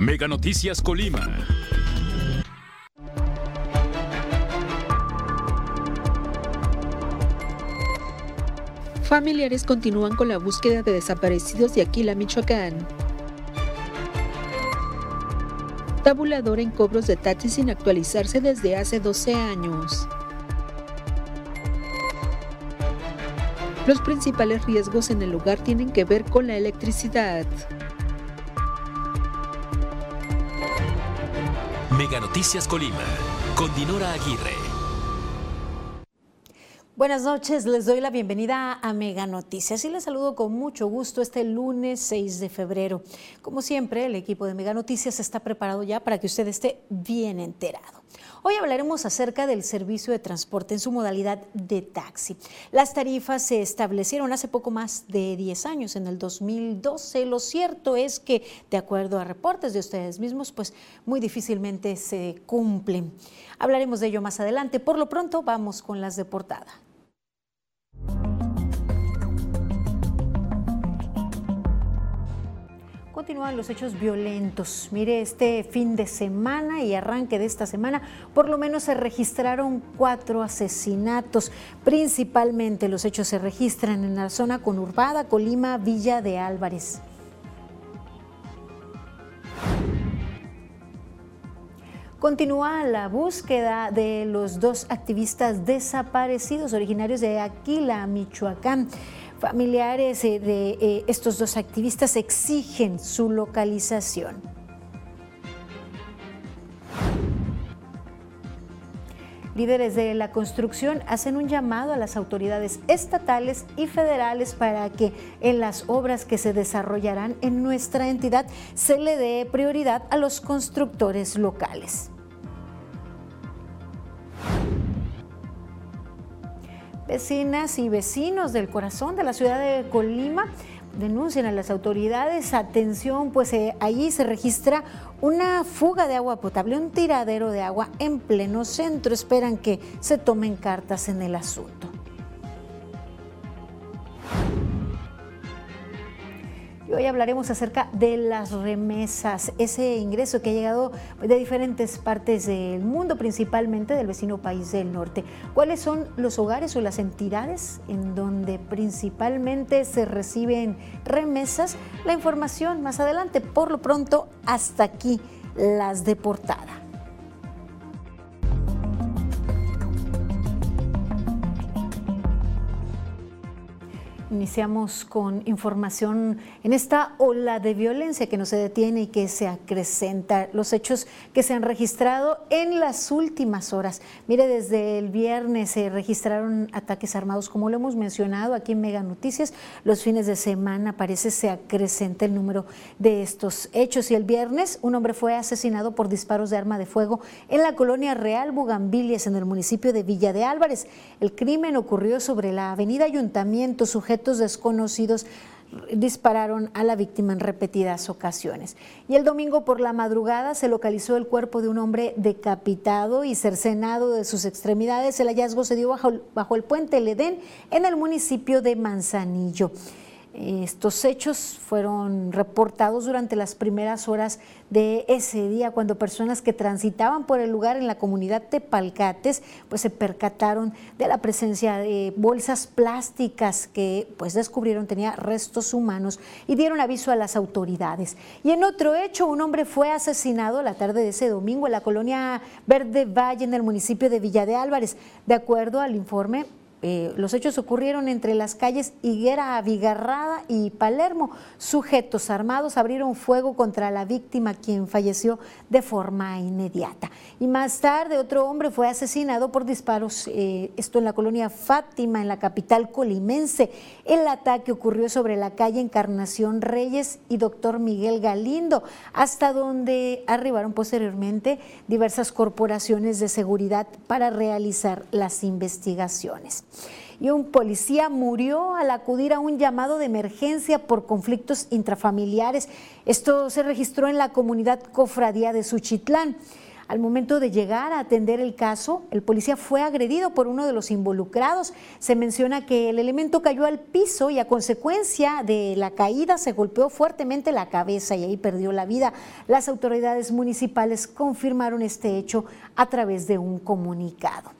Mega Noticias Colima. Familiares continúan con la búsqueda de desaparecidos de Aquila, Michoacán. Tabulador en cobros de taxis sin actualizarse desde hace 12 años. Los principales riesgos en el lugar tienen que ver con la electricidad. Mega Noticias Colima, con Dinora Aguirre. Buenas noches, les doy la bienvenida a Mega Noticias y les saludo con mucho gusto este lunes 6 de febrero. Como siempre, el equipo de Mega Noticias está preparado ya para que usted esté bien enterado. Hoy hablaremos acerca del servicio de transporte en su modalidad de taxi. Las tarifas se establecieron hace poco más de 10 años, en el 2012. Lo cierto es que, de acuerdo a reportes de ustedes mismos, pues muy difícilmente se cumplen. Hablaremos de ello más adelante. Por lo pronto, vamos con las de portada. Continúan los hechos violentos. Mire, este fin de semana y arranque de esta semana, por lo menos se registraron cuatro asesinatos. Principalmente los hechos se registran en la zona conurbada Colima, Villa de Álvarez. Continúa la búsqueda de los dos activistas desaparecidos originarios de Aquila, Michoacán. Familiares de eh, estos dos activistas exigen su localización. Líderes de la construcción hacen un llamado a las autoridades estatales y federales para que en las obras que se desarrollarán en nuestra entidad se le dé prioridad a los constructores locales. Vecinas y vecinos del corazón de la ciudad de Colima denuncian a las autoridades, atención, pues eh, allí se registra una fuga de agua potable, un tiradero de agua en pleno centro. Esperan que se tomen cartas en el asunto. Y hoy hablaremos acerca de las remesas, ese ingreso que ha llegado de diferentes partes del mundo, principalmente del vecino país del norte. ¿Cuáles son los hogares o las entidades en donde principalmente se reciben remesas? La información más adelante. Por lo pronto, hasta aquí las de portada. Iniciamos con información en esta ola de violencia que no se detiene y que se acrecenta. Los hechos que se han registrado en las últimas horas. Mire, desde el viernes se registraron ataques armados, como lo hemos mencionado aquí en Mega Noticias. Los fines de semana parece se acrecenta el número de estos hechos. Y el viernes un hombre fue asesinado por disparos de arma de fuego en la colonia Real Bugambilias, en el municipio de Villa de Álvarez. El crimen ocurrió sobre la avenida Ayuntamiento, sujeto desconocidos dispararon a la víctima en repetidas ocasiones. Y el domingo por la madrugada se localizó el cuerpo de un hombre decapitado y cercenado de sus extremidades. El hallazgo se dio bajo, bajo el puente Ledén en el municipio de Manzanillo. Estos hechos fueron reportados durante las primeras horas de ese día, cuando personas que transitaban por el lugar en la comunidad de Palcates, pues se percataron de la presencia de bolsas plásticas que pues descubrieron tenía restos humanos y dieron aviso a las autoridades. Y en otro hecho, un hombre fue asesinado la tarde de ese domingo en la colonia Verde Valle, en el municipio de Villa de Álvarez. De acuerdo al informe, eh, los hechos ocurrieron entre las calles Higuera Avigarrada y Palermo. Sujetos armados abrieron fuego contra la víctima, quien falleció de forma inmediata. Y más tarde otro hombre fue asesinado por disparos, eh, esto en la colonia Fátima, en la capital colimense. El ataque ocurrió sobre la calle Encarnación Reyes y Doctor Miguel Galindo, hasta donde arribaron posteriormente diversas corporaciones de seguridad para realizar las investigaciones y un policía murió al acudir a un llamado de emergencia por conflictos intrafamiliares. Esto se registró en la comunidad Cofradía de Suchitlán. Al momento de llegar a atender el caso, el policía fue agredido por uno de los involucrados. Se menciona que el elemento cayó al piso y a consecuencia de la caída se golpeó fuertemente la cabeza y ahí perdió la vida. Las autoridades municipales confirmaron este hecho a través de un comunicado.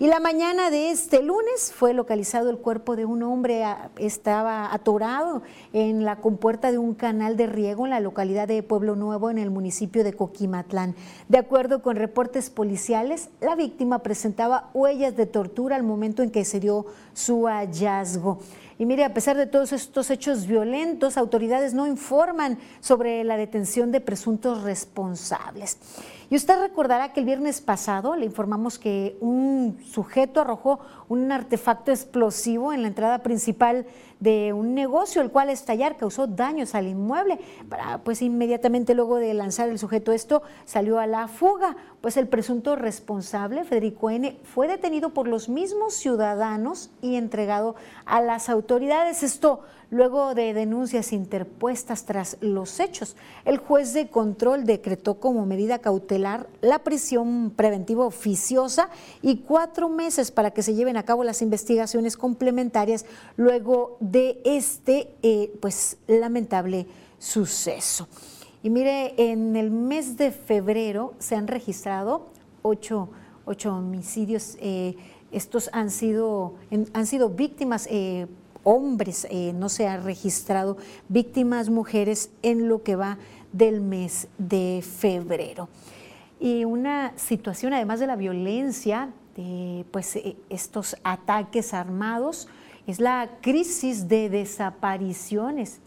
Y la mañana de este lunes fue localizado el cuerpo de un hombre, estaba atorado en la compuerta de un canal de riego en la localidad de Pueblo Nuevo, en el municipio de Coquimatlán. De acuerdo con reportes policiales, la víctima presentaba huellas de tortura al momento en que se dio su hallazgo. Y mire, a pesar de todos estos hechos violentos, autoridades no informan sobre la detención de presuntos responsables. Y usted recordará que el viernes pasado le informamos que un sujeto arrojó un artefacto explosivo en la entrada principal de un negocio, el cual estallar causó daños al inmueble. Pues inmediatamente luego de lanzar el sujeto esto, salió a la fuga. Pues el presunto responsable, Federico N., fue detenido por los mismos ciudadanos y entregado a las autoridades. Esto luego de denuncias interpuestas tras los hechos. El juez de control decretó como medida cautelar la prisión preventiva oficiosa y cuatro meses para que se lleven a cabo las investigaciones complementarias luego este eh, pues lamentable suceso. Y mire, en el mes de febrero se han registrado ocho, homicidios. Eh, estos han sido, han sido víctimas eh, hombres, no se ha registrado víctimas mujeres en lo que va del mes de febrero. Y una situación, además de la violencia, de pues estos ataques armados, es la crisis de desapariciones.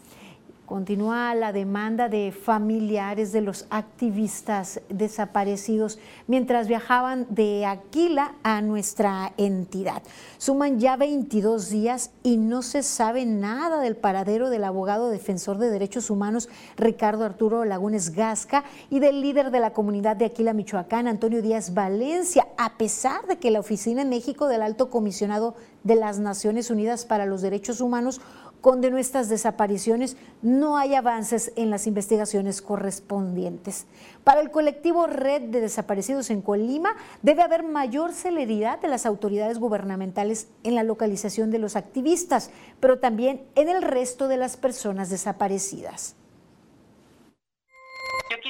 Continúa la demanda de familiares de los activistas desaparecidos mientras viajaban de Aquila a nuestra entidad. Suman ya 22 días y no se sabe nada del paradero del abogado defensor de derechos humanos Ricardo Arturo Lagunes Gasca y del líder de la comunidad de Aquila, Michoacán, Antonio Díaz Valencia, a pesar de que la Oficina en México del Alto Comisionado de las Naciones Unidas para los Derechos Humanos condenó estas desapariciones, no hay avances en las investigaciones correspondientes. Para el colectivo Red de Desaparecidos en Colima, debe haber mayor celeridad de las autoridades gubernamentales en la localización de los activistas, pero también en el resto de las personas desaparecidas.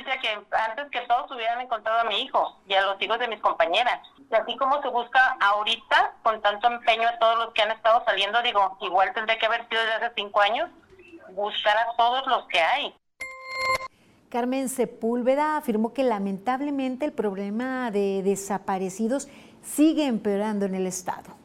Que antes que todos hubieran encontrado a mi hijo y a los hijos de mis compañeras. Y así como se busca ahorita, con tanto empeño a todos los que han estado saliendo, digo, igual tendría que haber sido desde hace cinco años, buscar a todos los que hay. Carmen Sepúlveda afirmó que lamentablemente el problema de desaparecidos sigue empeorando en el Estado.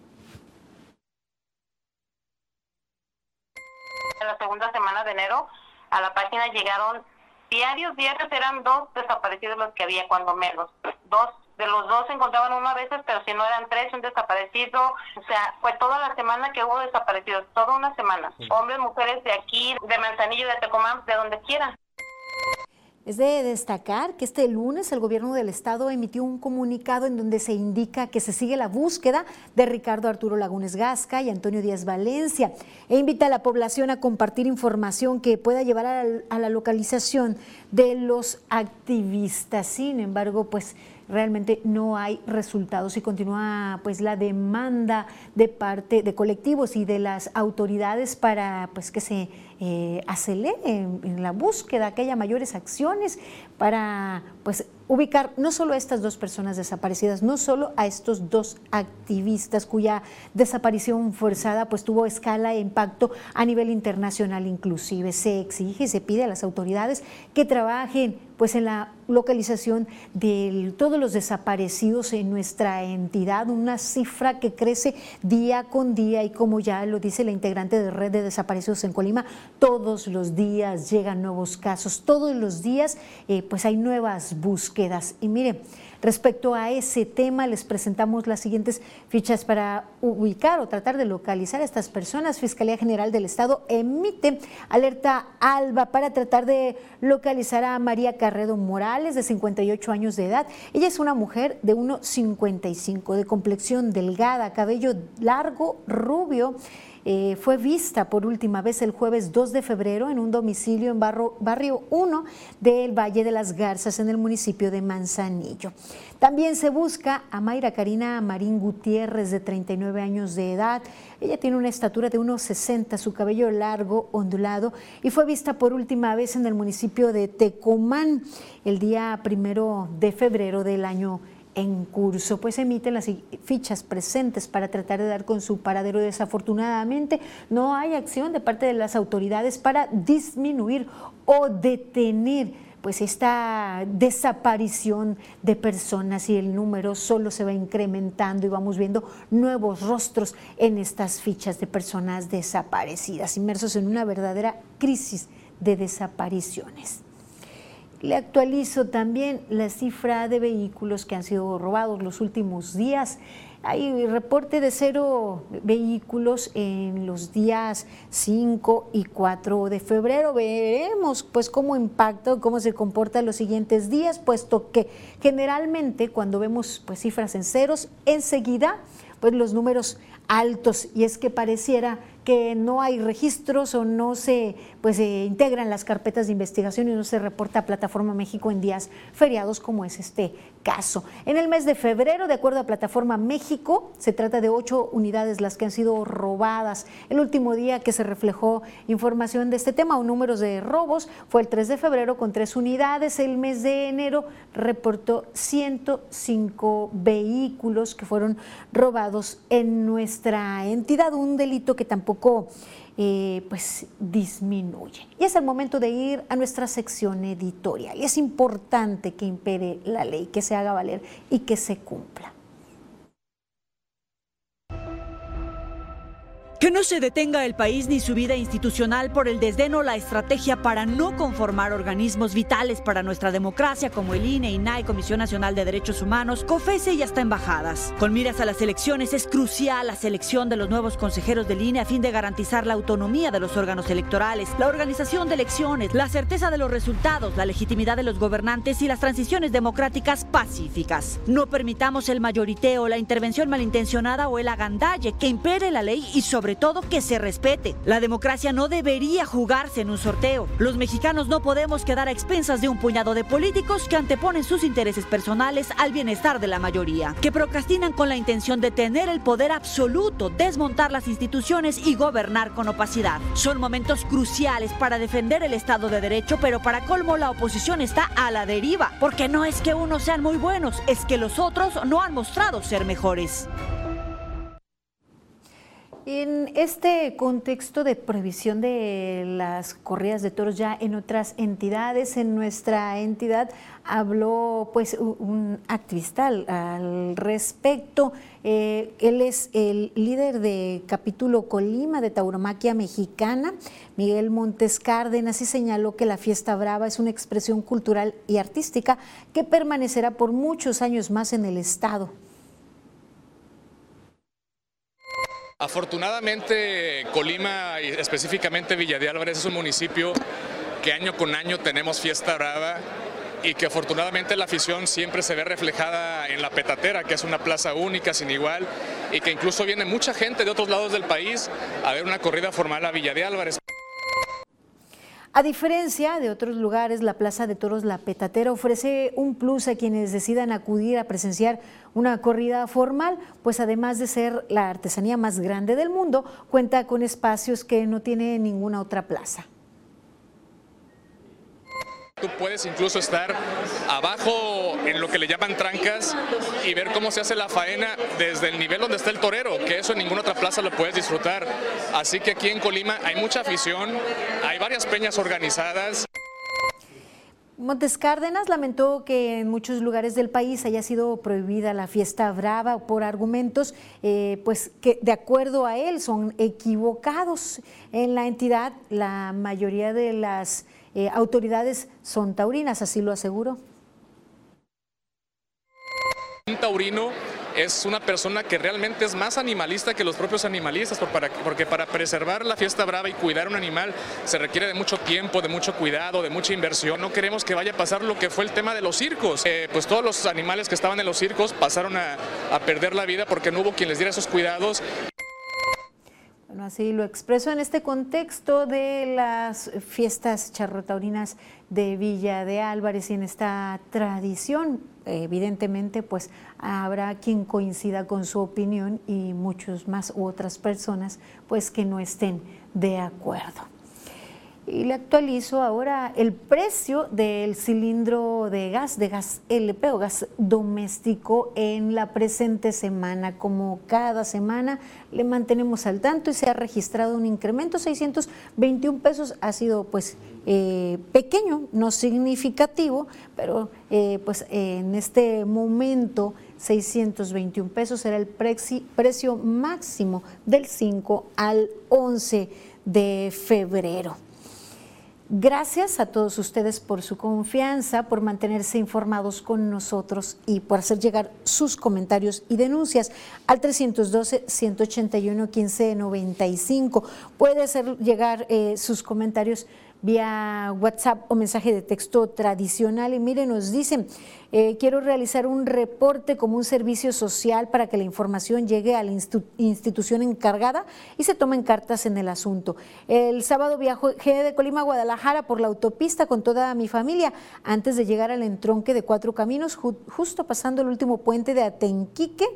En la segunda semana de enero a la página llegaron diarios, diarios eran dos desaparecidos los que había, cuando menos. Dos, de los dos se encontraban uno a veces, pero si no eran tres, un desaparecido. O sea, fue toda la semana que hubo desaparecidos, toda una semana. Hombres, mujeres de aquí, de Manzanillo, de Tecomán, de donde quiera. Es de destacar que este lunes el gobierno del estado emitió un comunicado en donde se indica que se sigue la búsqueda de Ricardo Arturo Lagunes Gasca y Antonio Díaz Valencia e invita a la población a compartir información que pueda llevar a la, a la localización de los activistas. Sin embargo, pues realmente no hay resultados y continúa pues la demanda de parte de colectivos y de las autoridades para pues que se eh, acelere en, la búsqueda, que haya mayores acciones para pues ubicar no solo a estas dos personas desaparecidas, no solo a estos dos activistas cuya desaparición forzada pues tuvo escala e impacto a nivel internacional inclusive. Se exige, se pide a las autoridades que trabajen pues en la localización de todos los desaparecidos en nuestra entidad, una cifra que crece día con día y como ya lo dice la integrante de Red de Desaparecidos en Colima, todos los días llegan nuevos casos, todos los días eh, pues hay nuevas búsquedas. Y mire, Respecto a ese tema, les presentamos las siguientes fichas para ubicar o tratar de localizar a estas personas. Fiscalía General del Estado emite alerta ALBA para tratar de localizar a María Carredo Morales, de 58 años de edad. Ella es una mujer de 1,55, de complexión delgada, cabello largo, rubio. Eh, fue vista por última vez el jueves 2 de febrero en un domicilio en barrio 1 del Valle de las Garzas en el municipio de Manzanillo. También se busca a Mayra Karina Marín Gutiérrez, de 39 años de edad. Ella tiene una estatura de 1,60, su cabello largo, ondulado, y fue vista por última vez en el municipio de Tecomán el día primero de febrero del año en curso, pues emiten las fichas presentes para tratar de dar con su paradero. Desafortunadamente, no hay acción de parte de las autoridades para disminuir o detener pues esta desaparición de personas y el número solo se va incrementando y vamos viendo nuevos rostros en estas fichas de personas desaparecidas, inmersos en una verdadera crisis de desapariciones. Le actualizo también la cifra de vehículos que han sido robados los últimos días. Hay reporte de cero vehículos en los días 5 y 4 de febrero. Veremos pues cómo impacta, cómo se comporta los siguientes días, puesto que generalmente cuando vemos pues cifras en ceros, enseguida pues los números altos y es que pareciera que no hay registros o no se pues se integran las carpetas de investigación y no se reporta a Plataforma México en días feriados como es este caso. En el mes de febrero, de acuerdo a Plataforma México, se trata de ocho unidades las que han sido robadas. El último día que se reflejó información de este tema o números de robos fue el 3 de febrero con tres unidades. El mes de enero reportó 105 vehículos que fueron robados en nuestra entidad, un delito que tampoco eh, pues disminuye. Y es el momento de ir a nuestra sección editorial. Y es importante que impere la ley, que se haga valer y que se cumpla. Que no se detenga el país ni su vida institucional por el desdén o la estrategia para no conformar organismos vitales para nuestra democracia como el INE, INAI, Comisión Nacional de Derechos Humanos, COFESE y hasta embajadas. Con miras a las elecciones es crucial la selección de los nuevos consejeros del INE a fin de garantizar la autonomía de los órganos electorales, la organización de elecciones, la certeza de los resultados, la legitimidad de los gobernantes y las transiciones democráticas pacíficas. No permitamos el mayoriteo, la intervención malintencionada o el agandalle que impere la ley y sobre sobre todo que se respete. La democracia no debería jugarse en un sorteo. Los mexicanos no podemos quedar a expensas de un puñado de políticos que anteponen sus intereses personales al bienestar de la mayoría, que procrastinan con la intención de tener el poder absoluto, desmontar las instituciones y gobernar con opacidad. Son momentos cruciales para defender el Estado de Derecho, pero para colmo la oposición está a la deriva, porque no es que unos sean muy buenos, es que los otros no han mostrado ser mejores. En este contexto de prohibición de las corridas de toros ya en otras entidades, en nuestra entidad habló pues un activista al, respecto. Eh, él es el líder de capítulo Colima de Tauromaquia Mexicana, Miguel Montes Cárdenas, y señaló que la fiesta brava es una expresión cultural y artística que permanecerá por muchos años más en el estado. Afortunadamente, Colima y específicamente Villa de Álvarez es un municipio que año con año tenemos fiesta brava y que afortunadamente la afición siempre se ve reflejada en la Petatera, que es una plaza única, sin igual, y que incluso viene mucha gente de otros lados del país a ver una corrida formal a Villa de Álvarez. A diferencia de otros lugares, la Plaza de Toros La Petatera ofrece un plus a quienes decidan acudir a presenciar una corrida formal, pues además de ser la artesanía más grande del mundo, cuenta con espacios que no tiene ninguna otra plaza. Tú puedes incluso estar abajo en lo que le llaman trancas y ver cómo se hace la faena desde el nivel donde está el torero, que eso en ninguna otra plaza lo puedes disfrutar. Así que aquí en Colima hay mucha afición, hay varias peñas organizadas. Montes Cárdenas lamentó que en muchos lugares del país haya sido prohibida la fiesta brava por argumentos eh, pues que de acuerdo a él son equivocados. En la entidad la mayoría de las eh, autoridades son taurinas, así lo aseguró. Un taurino es una persona que realmente es más animalista que los propios animalistas, porque para preservar la fiesta brava y cuidar un animal se requiere de mucho tiempo, de mucho cuidado, de mucha inversión. No queremos que vaya a pasar lo que fue el tema de los circos. Eh, pues todos los animales que estaban en los circos pasaron a, a perder la vida porque no hubo quien les diera esos cuidados. Así lo expreso en este contexto de las fiestas charrotaurinas de Villa de Álvarez y en esta tradición, evidentemente, pues habrá quien coincida con su opinión y muchos más u otras personas, pues que no estén de acuerdo. Y le actualizo ahora el precio del cilindro de gas, de gas LP o gas doméstico en la presente semana. Como cada semana le mantenemos al tanto y se ha registrado un incremento, 621 pesos, ha sido pues eh, pequeño, no significativo, pero eh, pues en este momento 621 pesos será el precio máximo del 5 al 11 de febrero. Gracias a todos ustedes por su confianza, por mantenerse informados con nosotros y por hacer llegar sus comentarios y denuncias al 312-181-1595. Puede hacer llegar eh, sus comentarios vía WhatsApp o mensaje de texto tradicional. Y miren, nos dicen, eh, quiero realizar un reporte como un servicio social para que la información llegue a la institución encargada y se tomen cartas en el asunto. El sábado viajé de Colima a Guadalajara por la autopista con toda mi familia antes de llegar al entronque de Cuatro Caminos, justo pasando el último puente de Atenquique.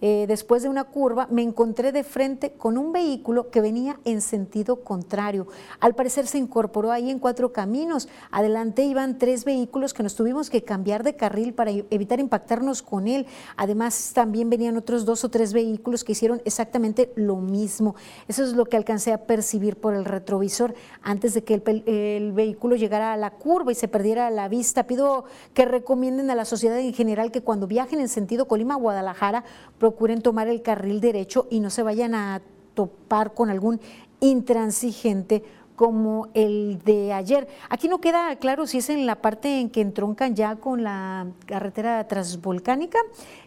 Eh, después de una curva, me encontré de frente con un vehículo que venía en sentido contrario. Al parecer se incorporó ahí en cuatro caminos. Adelante iban tres vehículos que nos tuvimos que cambiar de carril para evitar impactarnos con él. Además, también venían otros dos o tres vehículos que hicieron exactamente lo mismo. Eso es lo que alcancé a percibir por el retrovisor antes de que el, el vehículo llegara a la curva y se perdiera la vista. Pido que recomienden a la sociedad en general que cuando viajen en sentido Colima-Guadalajara, procuren tomar el carril derecho y no se vayan a topar con algún intransigente como el de ayer. Aquí no queda claro si es en la parte en que entroncan ya con la carretera transvolcánica,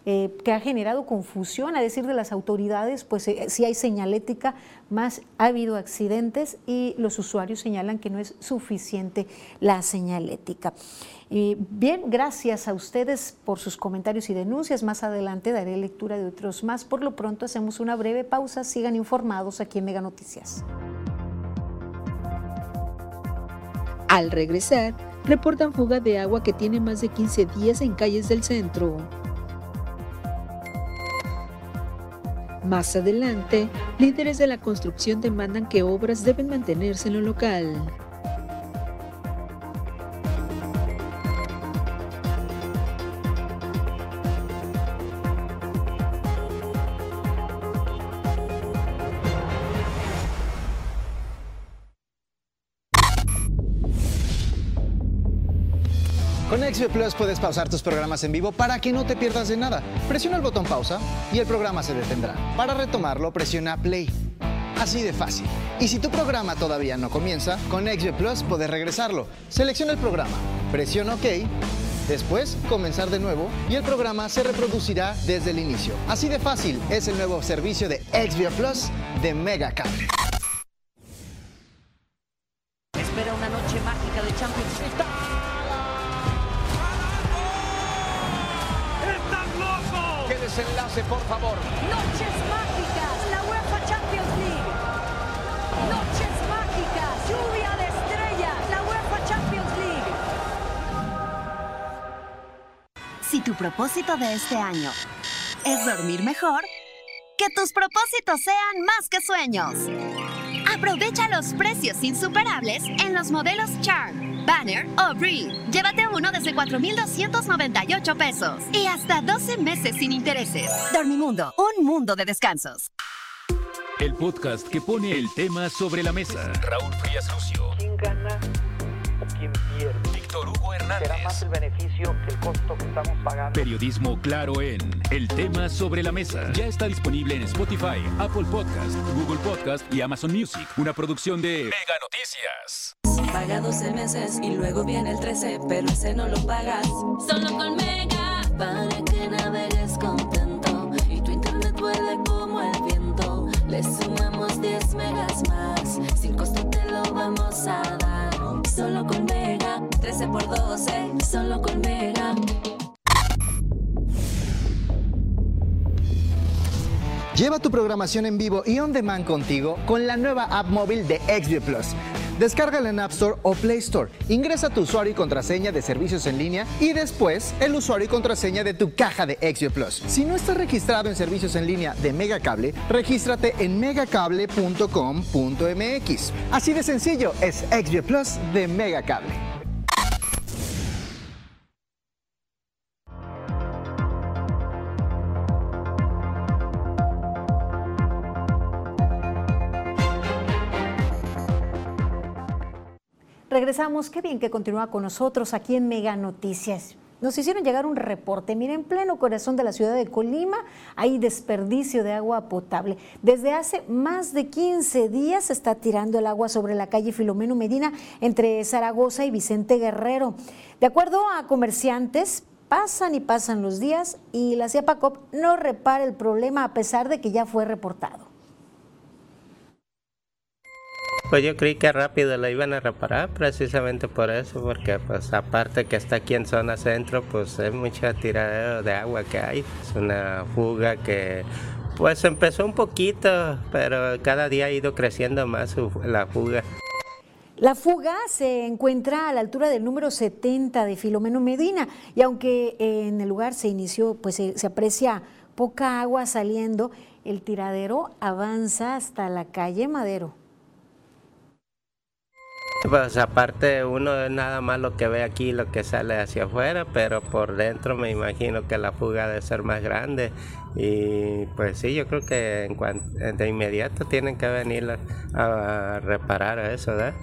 eh, que ha generado confusión, a decir de las autoridades, pues eh, si hay señalética, más ha habido accidentes y los usuarios señalan que no es suficiente la señalética. bien, gracias a ustedes por sus comentarios y denuncias. Más adelante daré lectura de otros más. Por lo pronto hacemos una breve pausa. Sigan informados aquí en Mega Noticias. Al regresar, reportan fuga de agua que tiene más de 15 días en calles del centro. Más adelante, líderes de la construcción demandan que obras deben mantenerse en lo local. Plus puedes pausar tus programas en vivo para que no te pierdas de nada. Presiona el botón pausa y el programa se detendrá. Para retomarlo, presiona play. Así de fácil. Y si tu programa todavía no comienza, con XB Plus puedes regresarlo. Selecciona el programa, presiona OK, después comenzar de nuevo y el programa se reproducirá desde el inicio. Así de fácil es el nuevo servicio de XB Plus de Mega Cable. Espera una noche mágica de Champions. Desenlace, por favor. Noches mágicas, la UEFA Champions League. Noches mágicas, lluvia de estrellas, la UEFA Champions League. Si tu propósito de este año es dormir mejor, que tus propósitos sean más que sueños. Aprovecha los precios insuperables en los modelos Charm Banner o Breathe. Llévate uno desde 4,298 pesos y hasta 12 meses sin intereses. Dormimundo, un mundo de descansos. El podcast que pone el tema sobre la mesa. Raúl Frías Lucio. ¿Quién gana o quién pierde? Víctor Hugo Hernández. Será más el beneficio que el costo que estamos pagando. Periodismo claro en El tema sobre la mesa. Ya está disponible en Spotify, Apple Podcast, Google Podcast y Amazon Music. Una producción de Mega Noticias. Paga 12 meses y luego viene el 13, pero ese no lo pagas. Solo con Mega, para que navegues contento y tu internet vuele como el viento. Le sumamos 10 megas más, sin costo te lo vamos a dar. Solo con Mega, 13 por 12, solo con Mega. Lleva tu programación en vivo y on demand contigo con la nueva app móvil de XView Plus. Descárgala en App Store o Play Store. Ingresa tu usuario y contraseña de servicios en línea y después el usuario y contraseña de tu caja de XView Plus. Si no estás registrado en servicios en línea de Megacable, regístrate en megacable.com.mx. Así de sencillo es XView Plus de Megacable. Regresamos, qué bien que continúa con nosotros aquí en Mega Noticias. Nos hicieron llegar un reporte. Miren, en pleno corazón de la ciudad de Colima hay desperdicio de agua potable. Desde hace más de 15 días se está tirando el agua sobre la calle Filomeno Medina entre Zaragoza y Vicente Guerrero. De acuerdo a comerciantes, pasan y pasan los días y la CIAPACOP no repara el problema a pesar de que ya fue reportado. Pues yo creí que rápido la iban a reparar precisamente por eso, porque pues aparte que está aquí en zona centro, pues es mucha tiradero de agua que hay. Es una fuga que pues empezó un poquito, pero cada día ha ido creciendo más la fuga. La fuga se encuentra a la altura del número 70 de Filomeno Medina y aunque en el lugar se inició, pues se aprecia poca agua saliendo, el tiradero avanza hasta la calle Madero. Pues aparte uno es nada más lo que ve aquí, lo que sale hacia afuera, pero por dentro me imagino que la fuga debe ser más grande y pues sí, yo creo que en cuanto, de inmediato tienen que venir a, reparar eso, ¿verdad?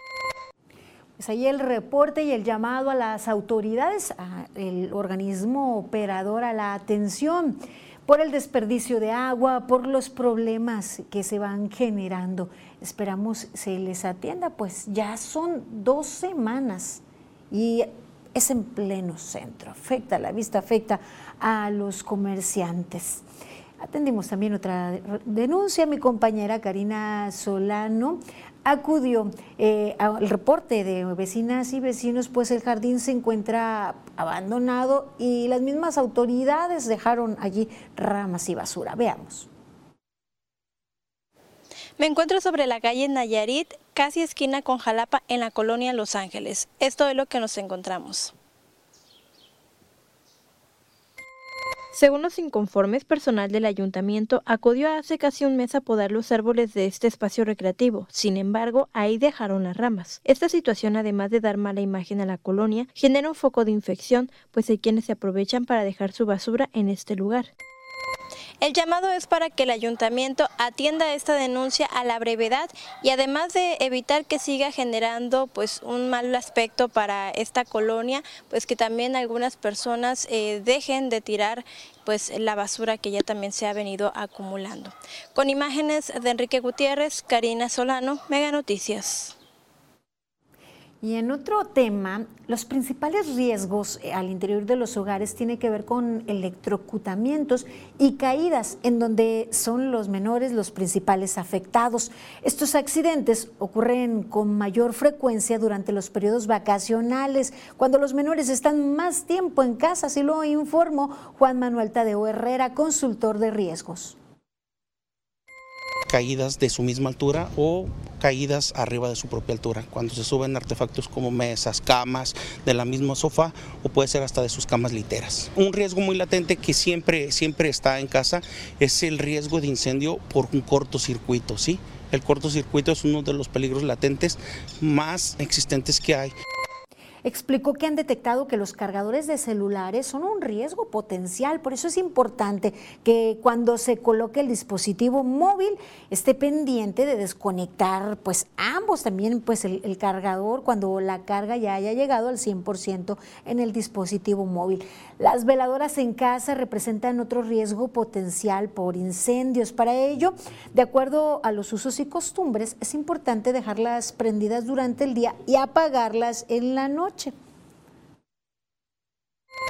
Pues ahí el reporte y el llamado a las autoridades, al organismo operador a la atención por el desperdicio de agua, por los problemas que se van generando. Esperamos se les atienda, pues ya son dos semanas y es en pleno centro, afecta la vista, afecta a los comerciantes. Atendimos también otra denuncia, mi compañera Karina Solano acudió eh, al reporte de vecinas y vecinos, pues el jardín se encuentra abandonado y las mismas autoridades dejaron allí ramas y basura. Veamos. Me encuentro sobre la calle Nayarit, casi esquina con Jalapa, en la colonia Los Ángeles. Esto es lo que nos encontramos. Según los inconformes, personal del ayuntamiento acudió hace casi un mes a podar los árboles de este espacio recreativo. Sin embargo, ahí dejaron las ramas. Esta situación, además de dar mala imagen a la colonia, genera un foco de infección, pues hay quienes se aprovechan para dejar su basura en este lugar. El llamado es para que el ayuntamiento atienda esta denuncia a la brevedad y además de evitar que siga generando pues un mal aspecto para esta colonia, pues que también algunas personas eh, dejen de tirar pues la basura que ya también se ha venido acumulando. Con imágenes de Enrique Gutiérrez, Karina Solano, Mega Noticias. Y en otro tema, los principales riesgos eh, al interior de los hogares tienen que ver con electrocutamientos y caídas, en donde son los menores los principales afectados. Estos accidentes ocurren con mayor frecuencia durante los periodos vacacionales, cuando los menores están más tiempo en casa, así lo informó Juan Manuel Tadeo Herrera, consultor de riesgos caídas de su misma altura o caídas arriba de su propia altura, cuando se suben artefactos como mesas, camas, de la misma sofá o puede ser hasta de sus camas literas. Un riesgo muy latente que siempre, siempre está en casa es el riesgo de incendio por un cortocircuito, ¿sí? El cortocircuito es uno de los peligros latentes más existentes que hay explicó que han detectado que los cargadores de celulares son un riesgo potencial, por eso es importante que cuando se coloque el dispositivo móvil esté pendiente de desconectar pues ambos también pues el, cargador cuando la carga ya haya llegado al 100% en el dispositivo móvil. Las veladoras en casa representan otro riesgo potencial por incendios. Para ello, de acuerdo a los usos y costumbres, es importante dejarlas prendidas durante el día y apagarlas en la noche.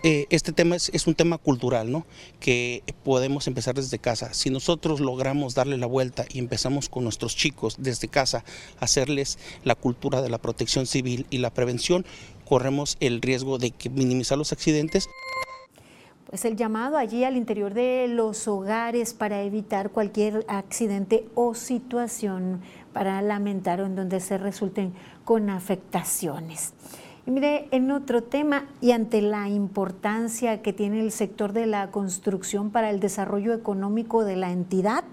Eh, este tema es, es, un tema cultural, ¿no? Que podemos empezar desde casa. Si nosotros logramos darle la vuelta y empezamos con nuestros chicos desde casa, hacerles la cultura de la protección civil y la prevención, corremos el riesgo de que minimizar los accidentes. pues el llamado allí al interior de los hogares para evitar cualquier accidente o situación para lamentar o en donde se resulten con afectaciones. Mire, en otro tema, y ante la importancia que tiene el sector de la construcción para el desarrollo económico de la entidad,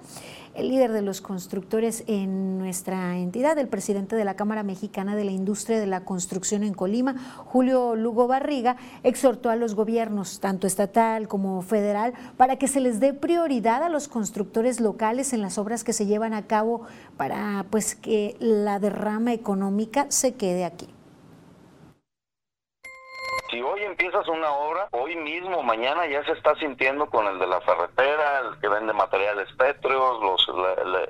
el líder de los constructores en nuestra entidad, el presidente de la Cámara Mexicana de la Industria de la Construcción en Colima, Julio Lugo Barriga, exhortó a los gobiernos, tanto estatal como federal, para que se les dé prioridad a los constructores locales en las obras que se llevan a cabo para pues que la derrama económica se quede aquí. Si hoy empiezas una obra, hoy mismo, mañana ya se está sintiendo con el de la ferretera, el que vende materiales pétreos, los,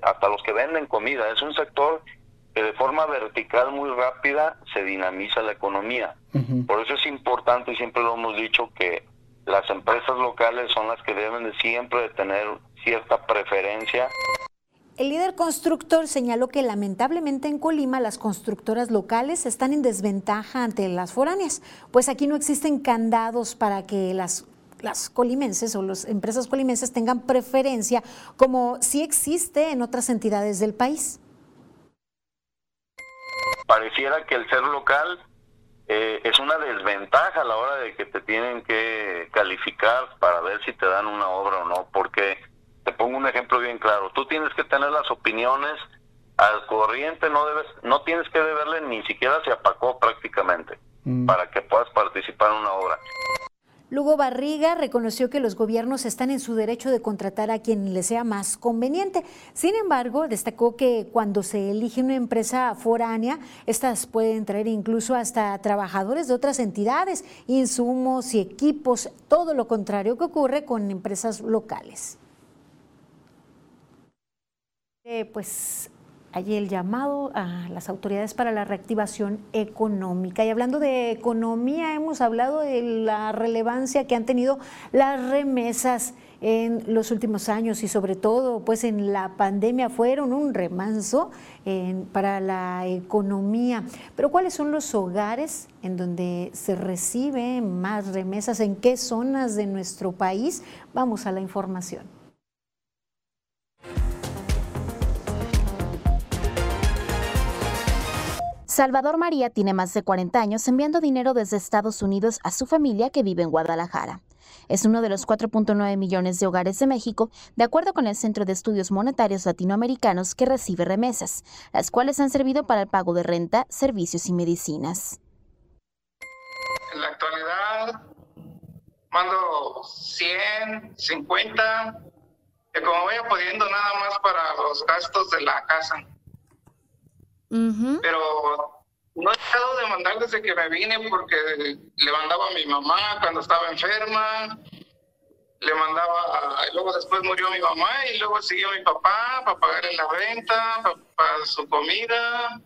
hasta los que venden comida. Es un sector que de forma vertical muy rápida se dinamiza la economía. Por eso es importante y siempre lo hemos dicho que las empresas locales son las que deben de siempre de tener cierta preferencia el líder constructor señaló que lamentablemente en Colima las constructoras locales están en desventaja ante las foráneas, pues aquí no existen candados para que las, las colimenses o las empresas colimenses tengan preferencia como sí existe en otras entidades del país. Pareciera que el ser local eh, es una desventaja a la hora de que te tienen que calificar para ver si te dan una obra o no, porque te pongo un ejemplo bien claro. Tú tienes que tener las opiniones al corriente, no debes, no tienes que deberle ni siquiera se apacó prácticamente mm. para que puedas participar en una obra. Lugo Barriga reconoció que los gobiernos están en su derecho de contratar a quien les sea más conveniente. Sin embargo, destacó que cuando se elige una empresa foránea, estas pueden traer incluso hasta trabajadores de otras entidades, insumos y equipos, todo lo contrario que ocurre con empresas locales. Eh, pues allí el llamado a las autoridades para la reactivación económica. Y hablando de economía, hemos hablado de la relevancia que han tenido las remesas en los últimos años y sobre todo pues en la pandemia fueron un remanso para la economía. Pero ¿cuáles son los hogares en donde se reciben más remesas? ¿En qué zonas de nuestro país? Vamos a la información. Salvador María tiene más de 40 años enviando dinero desde Estados Unidos a su familia que vive en Guadalajara. Es uno de los 4.9 millones de hogares de México, de acuerdo con el Centro de Estudios Monetarios Latinoamericanos, que recibe remesas, las cuales han servido para el pago de renta, servicios y medicinas. En la actualidad mando 100, 50, que como vaya pudiendo nada más para los gastos de la casa. Pero no he dejado de mandar desde que me vine porque le mandaba a mi mamá cuando estaba enferma, le mandaba, luego después murió mi mamá y luego siguió mi papá para pagarle la renta, para, su comida.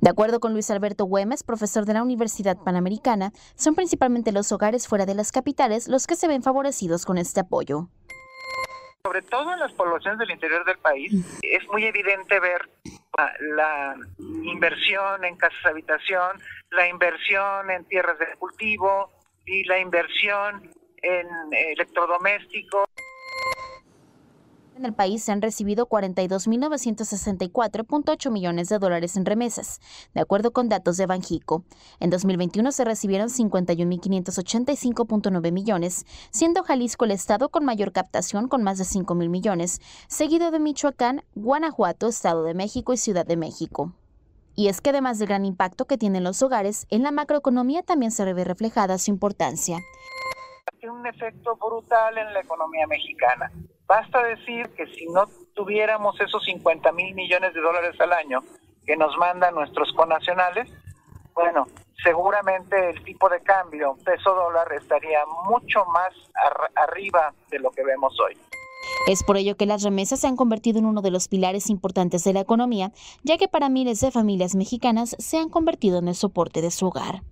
De acuerdo con Luis Alberto Güemes, profesor de la Universidad Panamericana, son principalmente los hogares fuera de las capitales los que se ven favorecidos con este apoyo. Sobre todo en las poblaciones del interior del país, es muy evidente ver la inversión en casas de habitación, la inversión en tierras de cultivo y la inversión en electrodomésticos. En el país se han recibido 42.964.8 millones de dólares en remesas, de acuerdo con datos de Banjico. En 2021 se recibieron 51.585.9 millones, siendo Jalisco el estado con mayor captación con más de 5.000 millones, seguido de Michoacán, Guanajuato, Estado de México y Ciudad de México. Y es que además del gran impacto que tienen los hogares, en la macroeconomía también se ve reflejada su importancia. Tiene un efecto brutal en la economía mexicana Basta decir que si no tuviéramos esos 50 mil millones de dólares al año que nos mandan nuestros conacionales, bueno, seguramente el tipo de cambio peso dólar estaría mucho más arriba de lo que vemos hoy. Es por ello que las remesas se han convertido en uno de los pilares importantes de la economía, ya que para miles de familias mexicanas se han convertido en el soporte de su hogar.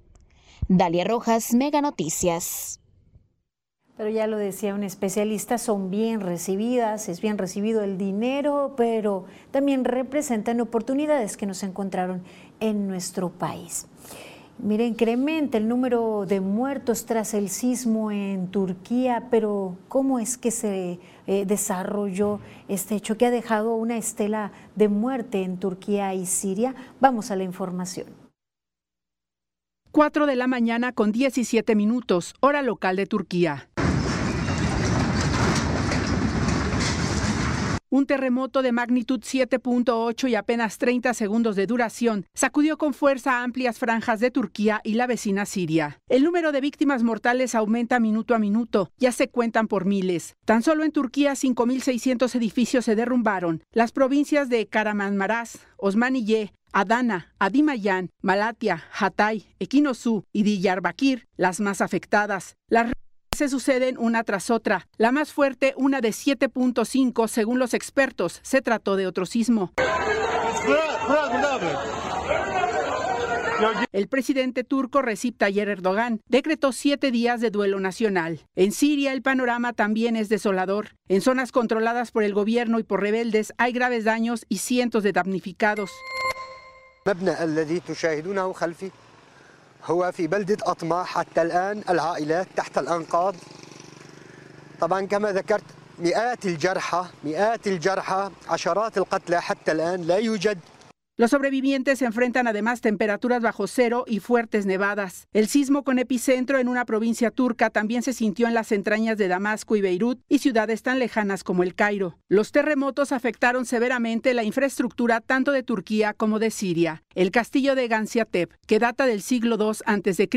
Dalia Rojas, Mega Noticias. Pero ya lo decía un especialista, son bien recibidas, es bien recibido el dinero, pero también representan oportunidades que nos encontraron en nuestro país. Mire, incrementa el número de muertos tras el sismo en Turquía, pero ¿cómo es que se eh, desarrolló este hecho que ha dejado una estela de muerte en Turquía y Siria? Vamos a la información. 4 de la mañana con 17 minutos, hora local de Turquía. Un terremoto de magnitud 7.8 y apenas 30 segundos de duración sacudió con fuerza amplias franjas de Turquía y la vecina Siria. El número de víctimas mortales aumenta minuto a minuto, ya se cuentan por miles. Tan solo en Turquía 5.600 edificios se derrumbaron. Las provincias de Karamanmaras, Osmaniye, Adana, Adimayan, Malatia, Hatay, Equinosu y Diyarbakir, las más afectadas. Las se suceden una tras otra. La más fuerte, una de 7.5, según los expertos. Se trató de otro sismo. El presidente turco Recep Tayyip Erdogan decretó siete días de duelo nacional. En Siria el panorama también es desolador. En zonas controladas por el gobierno y por rebeldes hay graves daños y cientos de damnificados. هو في بلدة أطماع حتى الآن العائلات تحت الأنقاض. طبعا كما ذكرت مئات الجرحى مئات الجرحى عشرات القتلى حتى الآن لا يوجد Los sobrevivientes enfrentan además temperaturas bajo cero y fuertes nevadas. El sismo con epicentro en una provincia turca también se sintió en las entrañas de Damasco y Beirut y ciudades tan lejanas como el Cairo. Los terremotos afectaron severamente la infraestructura tanto de Turquía como de Siria. El castillo de Gaziantep, que data del siglo II a.C.,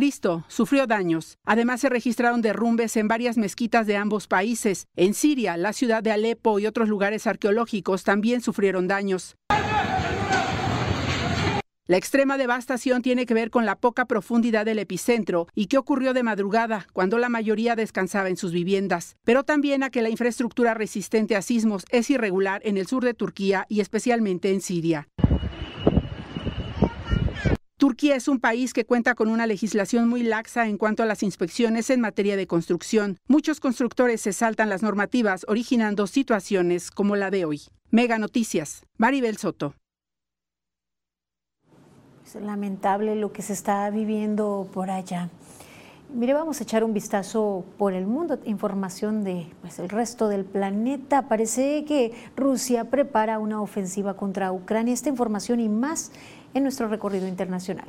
sufrió daños. Además se registraron derrumbes en varias mezquitas de ambos países. En Siria, la ciudad de Alepo y otros lugares arqueológicos también sufrieron daños. La extrema devastación tiene que ver con la poca profundidad del epicentro y que ocurrió de madrugada, cuando la mayoría descansaba en sus viviendas, pero también a que la infraestructura resistente a sismos es irregular en el sur de Turquía y especialmente en Siria. Turquía es un país que cuenta con una legislación muy laxa en cuanto a las inspecciones en materia de construcción. Muchos constructores se saltan las normativas, originando situaciones como la de hoy. Mega Noticias, Maribel Soto. Es lamentable lo que se está viviendo por allá. Mire, vamos a echar un vistazo por el mundo, información de pues, el resto del planeta. Parece que Rusia prepara una ofensiva contra Ucrania. Esta información y más en nuestro recorrido internacional.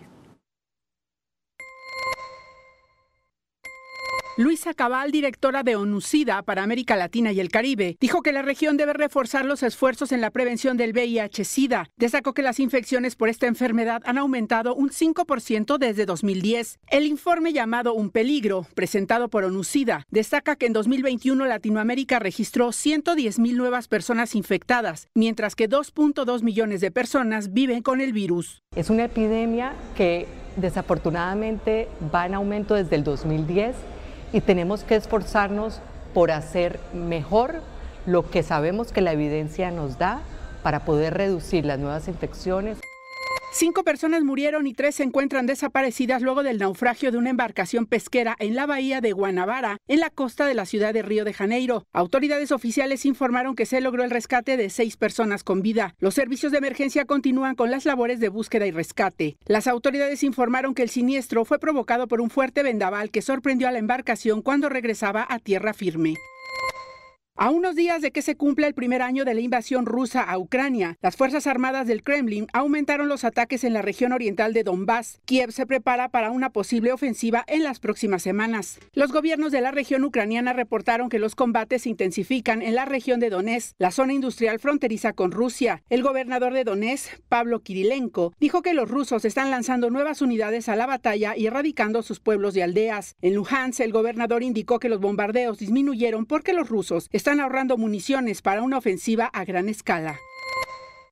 Luisa Cabal, directora de ONUCIDA para América Latina y el Caribe, dijo que la región debe reforzar los esfuerzos en la prevención del VIH-Sida. Destacó que las infecciones por esta enfermedad han aumentado un 5% desde 2010. El informe llamado Un peligro, presentado por ONUCIDA, destaca que en 2021 Latinoamérica registró 110 mil nuevas personas infectadas, mientras que 2.2 millones de personas viven con el virus. Es una epidemia que desafortunadamente va en aumento desde el 2010 y tenemos que esforzarnos por hacer mejor lo que sabemos que la evidencia nos da para poder reducir las nuevas infecciones. Cinco personas murieron y tres se encuentran desaparecidas luego del naufragio de una embarcación pesquera en la bahía de Guanabara, en la costa de la ciudad de Río de Janeiro. Autoridades oficiales informaron que se logró el rescate de seis personas con vida. Los servicios de emergencia continúan con las labores de búsqueda y rescate. Las autoridades informaron que el siniestro fue provocado por un fuerte vendaval que sorprendió a la embarcación cuando regresaba a tierra firme. A unos días de que se cumpla el primer año de la invasión rusa a Ucrania, las Fuerzas Armadas del Kremlin aumentaron los ataques en la región oriental de Donbass. Kiev se prepara para una posible ofensiva en las próximas semanas. Los gobiernos de la región ucraniana reportaron que los combates se intensifican en la región de Donetsk, la zona industrial fronteriza con Rusia. El gobernador de Donetsk, Pablo Kirilenko, dijo que los rusos están lanzando nuevas unidades a la batalla y erradicando sus pueblos y aldeas. En Luhansk, el gobernador indicó que los bombardeos disminuyeron porque los rusos están están ahorrando municiones para una ofensiva a gran escala.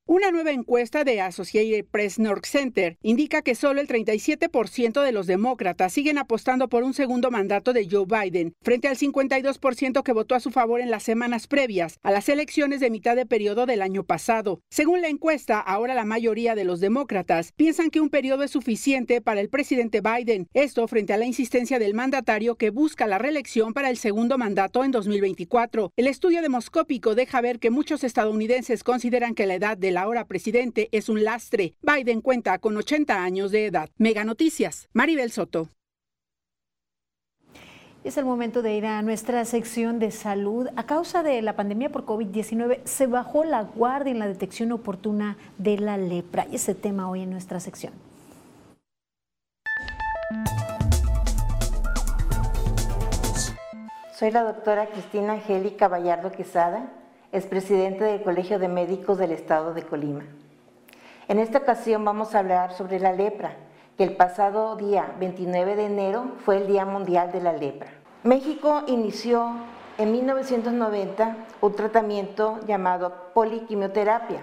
Una nueva encuesta de Associated Press North Center indica que solo el 37% de los demócratas siguen apostando por un segundo mandato de Joe Biden, frente al 52% que votó a su favor en las semanas previas a las elecciones de mitad de periodo del año pasado. Según la encuesta, ahora la mayoría de los demócratas piensan que un periodo es suficiente para el presidente Biden, esto frente a la insistencia del mandatario que busca la reelección para el segundo mandato en 2024. El estudio demoscópico deja ver que muchos estadounidenses consideran que la edad de el ahora presidente es un lastre. Biden cuenta con 80 años de edad. Mega Noticias, Maribel Soto. Es el momento de ir a nuestra sección de salud. A causa de la pandemia por COVID-19 se bajó la guardia en la detección oportuna de la lepra. Y ese tema hoy en nuestra sección. Soy la doctora Cristina Angélica Vallardo Quesada, es presidente del Colegio de Médicos del Estado de Colima. En esta ocasión vamos a hablar sobre la lepra, que el pasado día 29 de enero fue el Día Mundial de la Lepra. México inició en 1990 un tratamiento llamado poliquimioterapia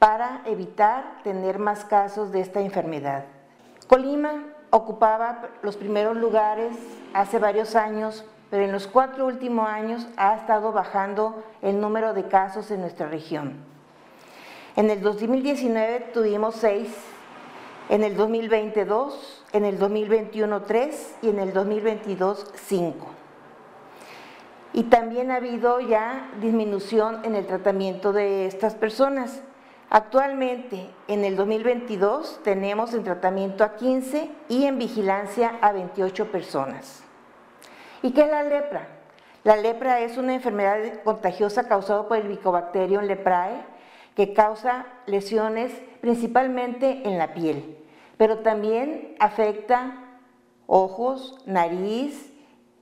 para evitar tener más casos de esta enfermedad. Colima ocupaba los primeros lugares hace varios años, pero en los cuatro últimos años ha estado bajando el número de casos en nuestra región. En el 2019 tuvimos seis en el 2022, en el 2021 3 y en el 2022 5. Y también ha habido ya disminución en el tratamiento de estas personas. Actualmente, en el 2022, tenemos en tratamiento a 15 y en vigilancia a 28 personas. ¿Y qué es la lepra? La lepra es una enfermedad contagiosa causada por el Mycobacterium leprae que causa lesiones principalmente en la piel, pero también afecta ojos, nariz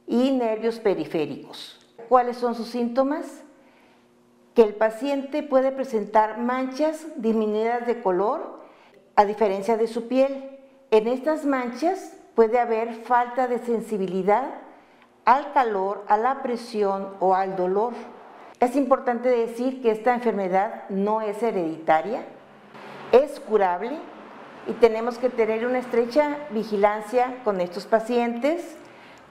y nervios periféricos. ¿Cuáles son sus síntomas? Que el paciente puede presentar manchas disminuidas de color a diferencia de su piel. En estas manchas puede haber falta de sensibilidad al calor, a la presión o al dolor. Es importante decir que esta enfermedad no es hereditaria, es curable y tenemos que tener una estrecha vigilancia con estos pacientes,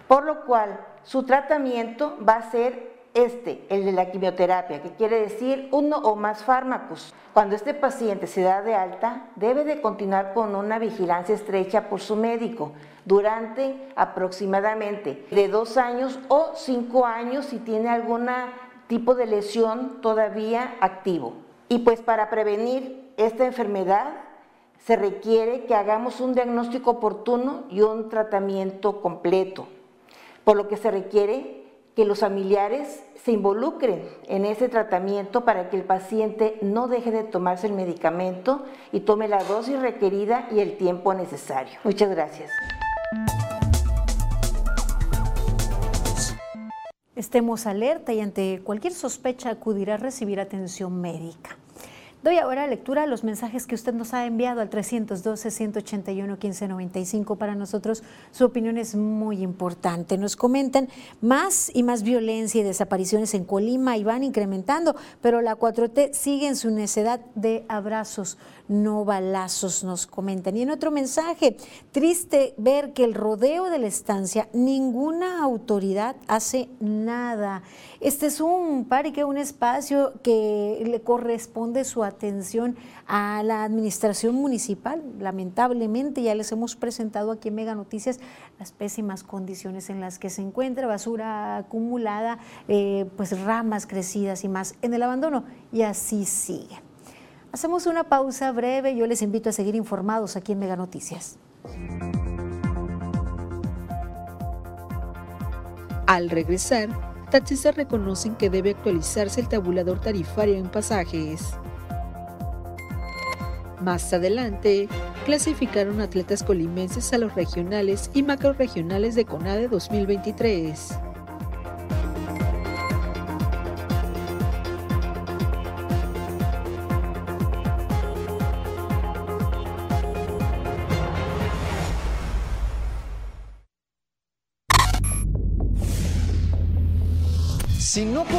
por lo cual su tratamiento va a ser este, el de la quimioterapia, que quiere decir uno o más fármacos. Cuando este paciente se da de alta, debe de continuar con una vigilancia estrecha por su médico durante aproximadamente de dos años o cinco años si tiene algún tipo de lesión todavía activo. Y pues para prevenir esta enfermedad se requiere que hagamos un diagnóstico oportuno y un tratamiento completo, por lo que se requiere que los familiares se involucren en ese tratamiento para que el paciente no deje de tomarse el medicamento y tome la dosis requerida y el tiempo necesario. Muchas gracias. Estemos alerta y ante cualquier sospecha acudirá a recibir atención médica. Doy ahora lectura a los mensajes que usted nos ha enviado al 312-181-1595. Para nosotros su opinión es muy importante. Nos comentan más y más violencia y desapariciones en Colima y van incrementando, pero la 4T sigue en su necedad de abrazos no balazos, nos comentan. Y en otro mensaje, triste ver que el rodeo de la estancia, ninguna autoridad hace nada. Este es un parque, un espacio que le corresponde su atención a la administración municipal. Lamentablemente ya les hemos presentado aquí en Mega Noticias las pésimas condiciones en las que se encuentra, basura acumulada, eh, pues ramas crecidas y más en el abandono. Y así sigue. Hacemos una pausa breve. Yo les invito a seguir informados aquí en Mega Noticias. Al regresar, taxistas reconocen que debe actualizarse el tabulador tarifario en pasajes. Más adelante, clasificaron atletas colimenses a los regionales y macroregionales de CONADE 2023.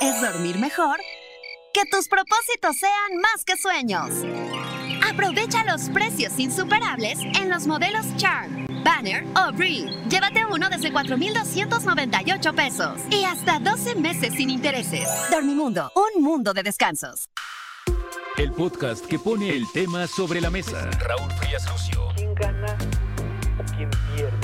es dormir mejor, que tus propósitos sean más que sueños. Aprovecha los precios insuperables en los modelos Charm, Banner o Breed. Llévate uno desde 4,298 pesos y hasta 12 meses sin intereses. Dormimundo, un mundo de descansos. El podcast que pone el tema sobre la mesa. Raúl Frías Lucio. ¿Quién gana o quién pierde?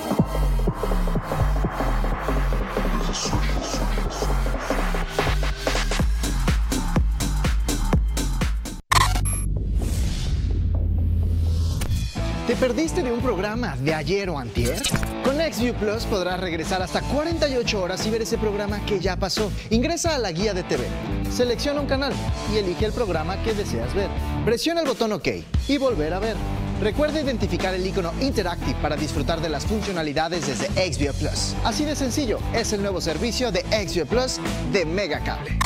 ¿Te perdiste de un programa de ayer o antier? Con XView Plus podrás regresar hasta 48 horas y ver ese programa que ya pasó. Ingresa a la guía de TV, selecciona un canal y elige el programa que deseas ver. Presiona el botón OK y volver a ver. Recuerda identificar el icono Interactive para disfrutar de las funcionalidades desde XView Plus. Así de sencillo, es el nuevo servicio de XView Plus de Megacable.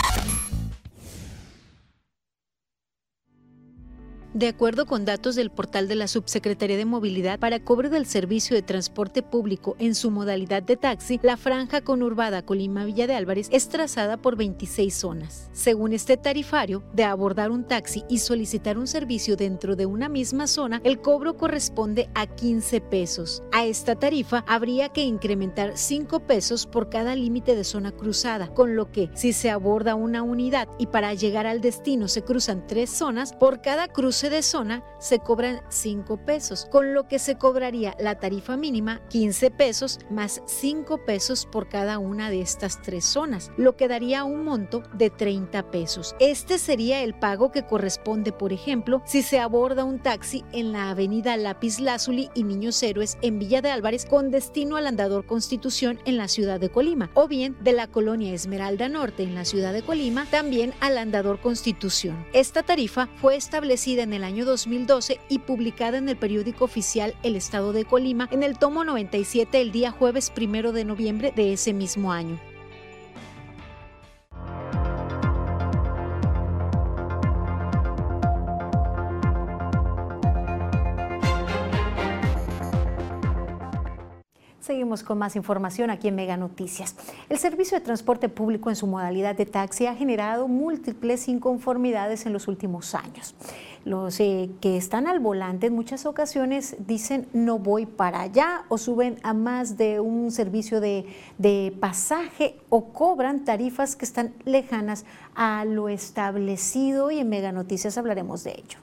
De acuerdo con datos del portal de la Subsecretaría de Movilidad para cobro del servicio de transporte público en su modalidad de taxi, la franja conurbada Colima-Villa de Álvarez es trazada por 26 zonas. Según este tarifario, de abordar un taxi y solicitar un servicio dentro de una misma zona, el cobro corresponde a 15 pesos. A esta tarifa habría que incrementar 5 pesos por cada límite de zona cruzada, con lo que si se aborda una unidad y para llegar al destino se cruzan tres zonas, por cada cruce de zona se cobran 5 pesos, con lo que se cobraría la tarifa mínima 15 pesos más 5 pesos por cada una de estas tres zonas, lo que daría un monto de 30 pesos. Este sería el pago que corresponde, por ejemplo, si se aborda un taxi en la avenida Lápiz Lázuli y Niños Héroes en Villa de Álvarez con destino al Andador Constitución en la ciudad de Colima, o bien de la colonia Esmeralda Norte en la ciudad de Colima, también al Andador Constitución. Esta tarifa fue establecida en el año 2012 y publicada en el periódico oficial El Estado de Colima en el tomo 97 el día jueves primero de noviembre de ese mismo año. Seguimos con más información aquí en Mega Noticias. El servicio de transporte público en su modalidad de taxi ha generado múltiples inconformidades en los últimos años. Los eh, que están al volante en muchas ocasiones dicen no voy para allá o suben a más de un servicio de, de pasaje o cobran tarifas que están lejanas a lo establecido y en Mega Noticias hablaremos de ello.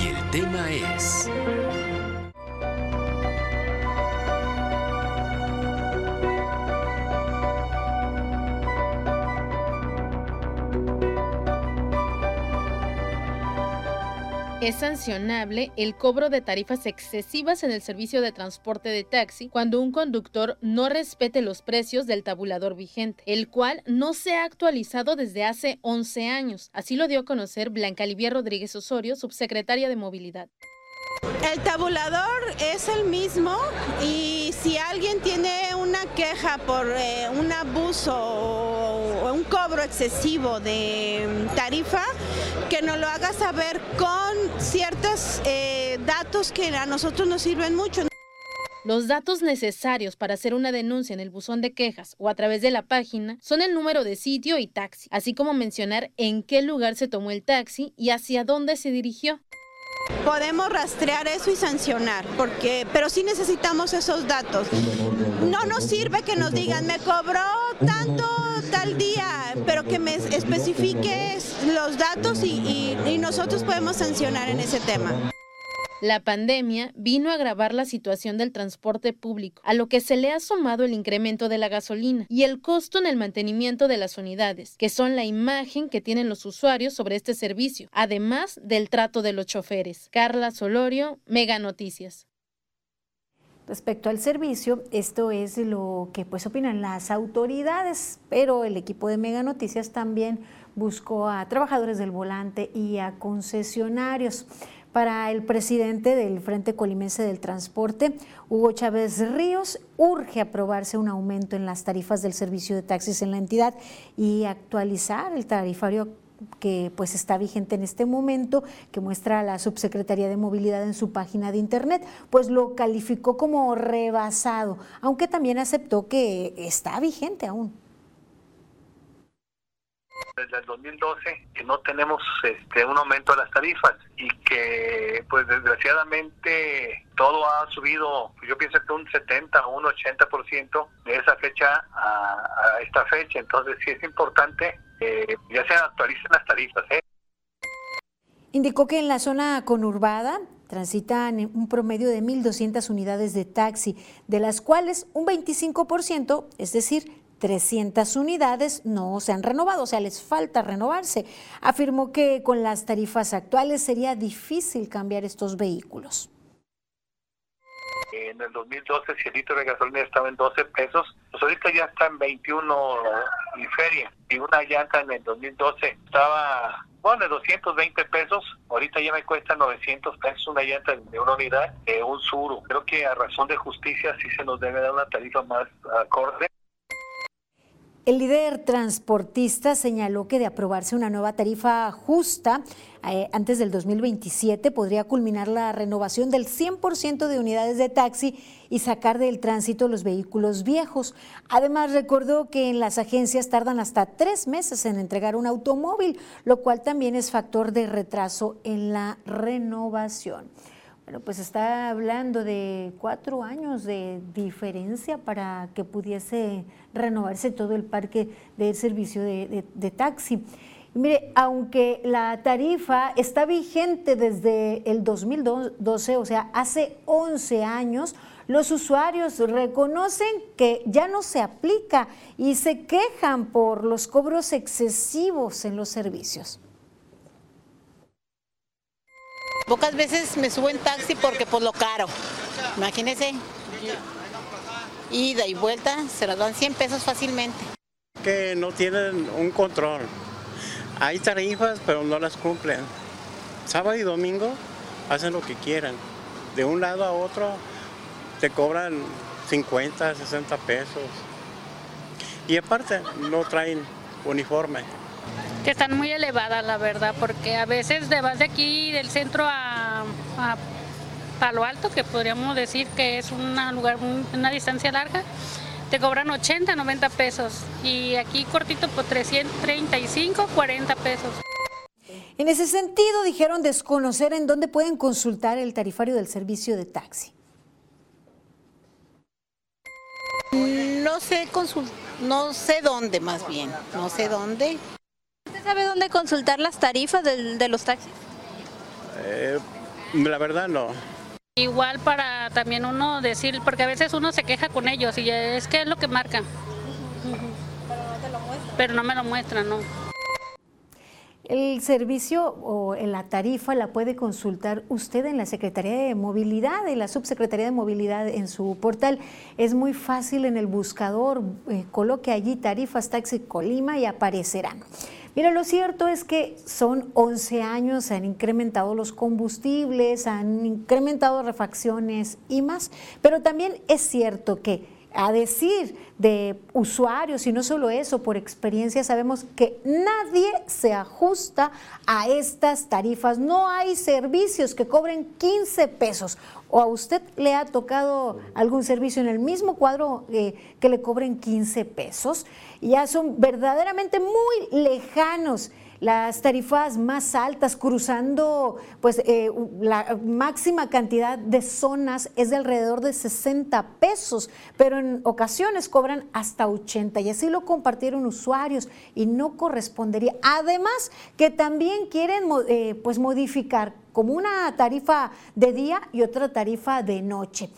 Y el tema es... Es sancionable el cobro de tarifas excesivas en el servicio de transporte de taxi cuando un conductor no respete los precios del tabulador vigente, el cual no se ha actualizado desde hace 11 años. Así lo dio a conocer Blanca Livia Rodríguez Osorio, subsecretaria de Movilidad. El tabulador es el mismo y si alguien tiene una queja por eh, un abuso o un cobro excesivo de mm, tarifa, que nos lo haga saber con ciertos eh, datos que a nosotros nos sirven mucho. Los datos necesarios para hacer una denuncia en el buzón de quejas o a través de la página son el número de sitio y taxi, así como mencionar en qué lugar se tomó el taxi y hacia dónde se dirigió. Podemos rastrear eso y sancionar, porque, pero sí necesitamos esos datos. No nos sirve que nos digan, me cobró tanto tal día, pero que me especifique los datos y, y nosotros podemos sancionar en ese tema. La pandemia vino a agravar la situación del transporte público, a lo que se le ha sumado el incremento de la gasolina y el costo en el mantenimiento de las unidades, que son la imagen que tienen los usuarios sobre este servicio, además del trato de los choferes. Carla Solorio, Mega Noticias. Respecto al servicio, esto es lo que pues opinan las autoridades, pero el equipo de Mega Noticias también buscó a trabajadores del volante y a concesionarios Para el presidente del Frente Colimense del Transporte, Hugo Chávez Ríos, urge aprobarse un aumento en las tarifas del servicio de taxis en la entidad y actualizar el tarifario que pues está vigente en este momento, que muestra la Subsecretaría de Movilidad en su página de internet, pues lo calificó como rebasado, aunque también aceptó que está vigente aún desde el 2012 que no tenemos este, un aumento de las tarifas y que pues desgraciadamente todo ha subido, yo pienso que un 70 o un 80% de esa fecha a, esta fecha, entonces sí es importante que ya se actualicen las tarifas. ¿eh? Indicó que en la zona conurbada transitan un promedio de 1.200 unidades de taxi, de las cuales un 25%, es decir, 300 unidades no se han renovado, o sea, les falta renovarse. Afirmó que con las tarifas actuales sería difícil cambiar estos vehículos. En el 2012, si el litro de gasolina estaba en 12 pesos, pues ahorita ya está en 21 y feria. Y una llanta en el 2012 estaba, bueno, de 220 pesos, ahorita ya me cuesta 900 pesos una llanta de una unidad, de un suru. Creo que a razón de justicia sí se nos debe dar una tarifa más acorde. El líder transportista señaló que de aprobarse una nueva tarifa justa eh, antes del 2027 podría culminar la renovación del 100% de unidades de taxi y sacar del tránsito los vehículos viejos. Además, recordó que en las agencias tardan hasta tres meses en entregar un automóvil, lo cual también es factor de retraso en la renovación. Bueno, pues está hablando de cuatro años de diferencia para que pudiese renovarse todo el parque de servicio de, taxi. mire, aunque la tarifa está vigente desde el 2012, o sea, hace 11 años, los usuarios reconocen que ya no se aplica y se quejan por los cobros excesivos en los servicios. Pocas veces me subo en taxi porque por lo caro. Imagínense. Ida y vuelta se las dan 100 pesos fácilmente. Que no tienen un control. Hay tarifas, pero no las cumplen. Sábado y domingo hacen lo que quieran. De un lado a otro te cobran 50, 60 pesos. Y aparte no traen uniforme que están muy elevadas, la verdad, porque a veces de vas de aquí del centro a, Palo Alto, que podríamos decir que es una, lugar, una distancia larga, te cobran 80, 90 pesos y aquí cortito por 335, 40 pesos. En ese sentido, dijeron desconocer en dónde pueden consultar el tarifario del servicio de taxi. No sé, no sé dónde más bien, no sé dónde. ¿Usted sabe dónde consultar las tarifas de, los taxis? Eh, la verdad no. Igual para también uno decir, porque a veces uno se queja con ellos y es que es lo que marcan. Pero no te lo muestran. Pero no me lo muestran, no. El servicio o la tarifa la puede consultar usted en la Secretaría de Movilidad, en la Subsecretaría de Movilidad en su portal. Es muy fácil en el buscador, eh, coloque allí tarifas taxi Colima y aparecerán. Mira, lo cierto es que son 11 años, se han incrementado los combustibles, han incrementado refacciones y más, pero también es cierto que a decir de usuarios y no solo eso, por experiencia sabemos que nadie se ajusta a estas tarifas. No hay servicios que cobren 15 pesos. ¿O a usted le ha tocado algún servicio en el mismo cuadro eh, que le cobren 15 pesos? Ya son verdaderamente muy lejanos las tarifas más altas, cruzando pues eh, la máxima cantidad de zonas es de alrededor de 60 pesos, pero en ocasiones cobran hasta 80 y así lo compartieron usuarios y no correspondería. Además que también quieren eh, pues modificar como una tarifa de día y otra tarifa de noche.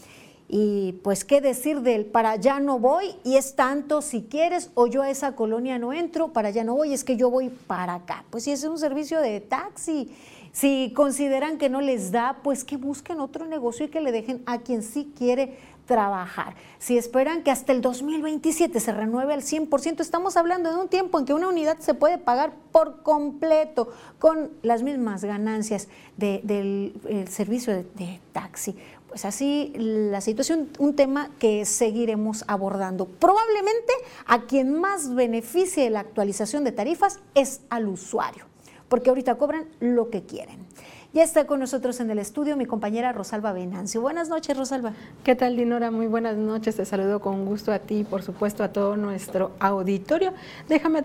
Y pues qué decir del para allá no voy y es tanto si quieres o yo a esa colonia no entro, para allá no voy, es que yo voy para acá. Pues si es un servicio de taxi, si consideran que no les da, pues que busquen otro negocio y que le dejen a quien sí quiere trabajar. Si esperan que hasta el 2027 se renueve al 100%, estamos hablando de un tiempo en que una unidad se puede pagar por completo con las mismas ganancias del servicio de taxi. Pues así la situación, un tema que seguiremos abordando. Probablemente a quien más beneficie la actualización de tarifas es al usuario, porque ahorita cobran lo que quieren. Ya está con nosotros en el estudio mi compañera Rosalba Venancio. Buenas noches, Rosalba. ¿Qué tal, Dinora? Muy buenas noches. Te saludo con gusto a ti y, por supuesto, a todo nuestro auditorio. Déjame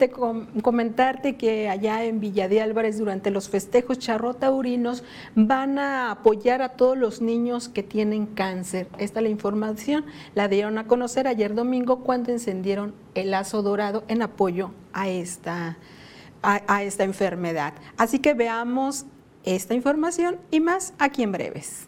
comentarte que allá en Villa de Álvarez, durante los festejos charrotaurinos, van a apoyar a todos los niños que tienen cáncer. Esta la información la dieron a conocer ayer domingo cuando encendieron el lazo dorado en apoyo a esta, a esta enfermedad. Así que veamos esta información y más aquí en breves.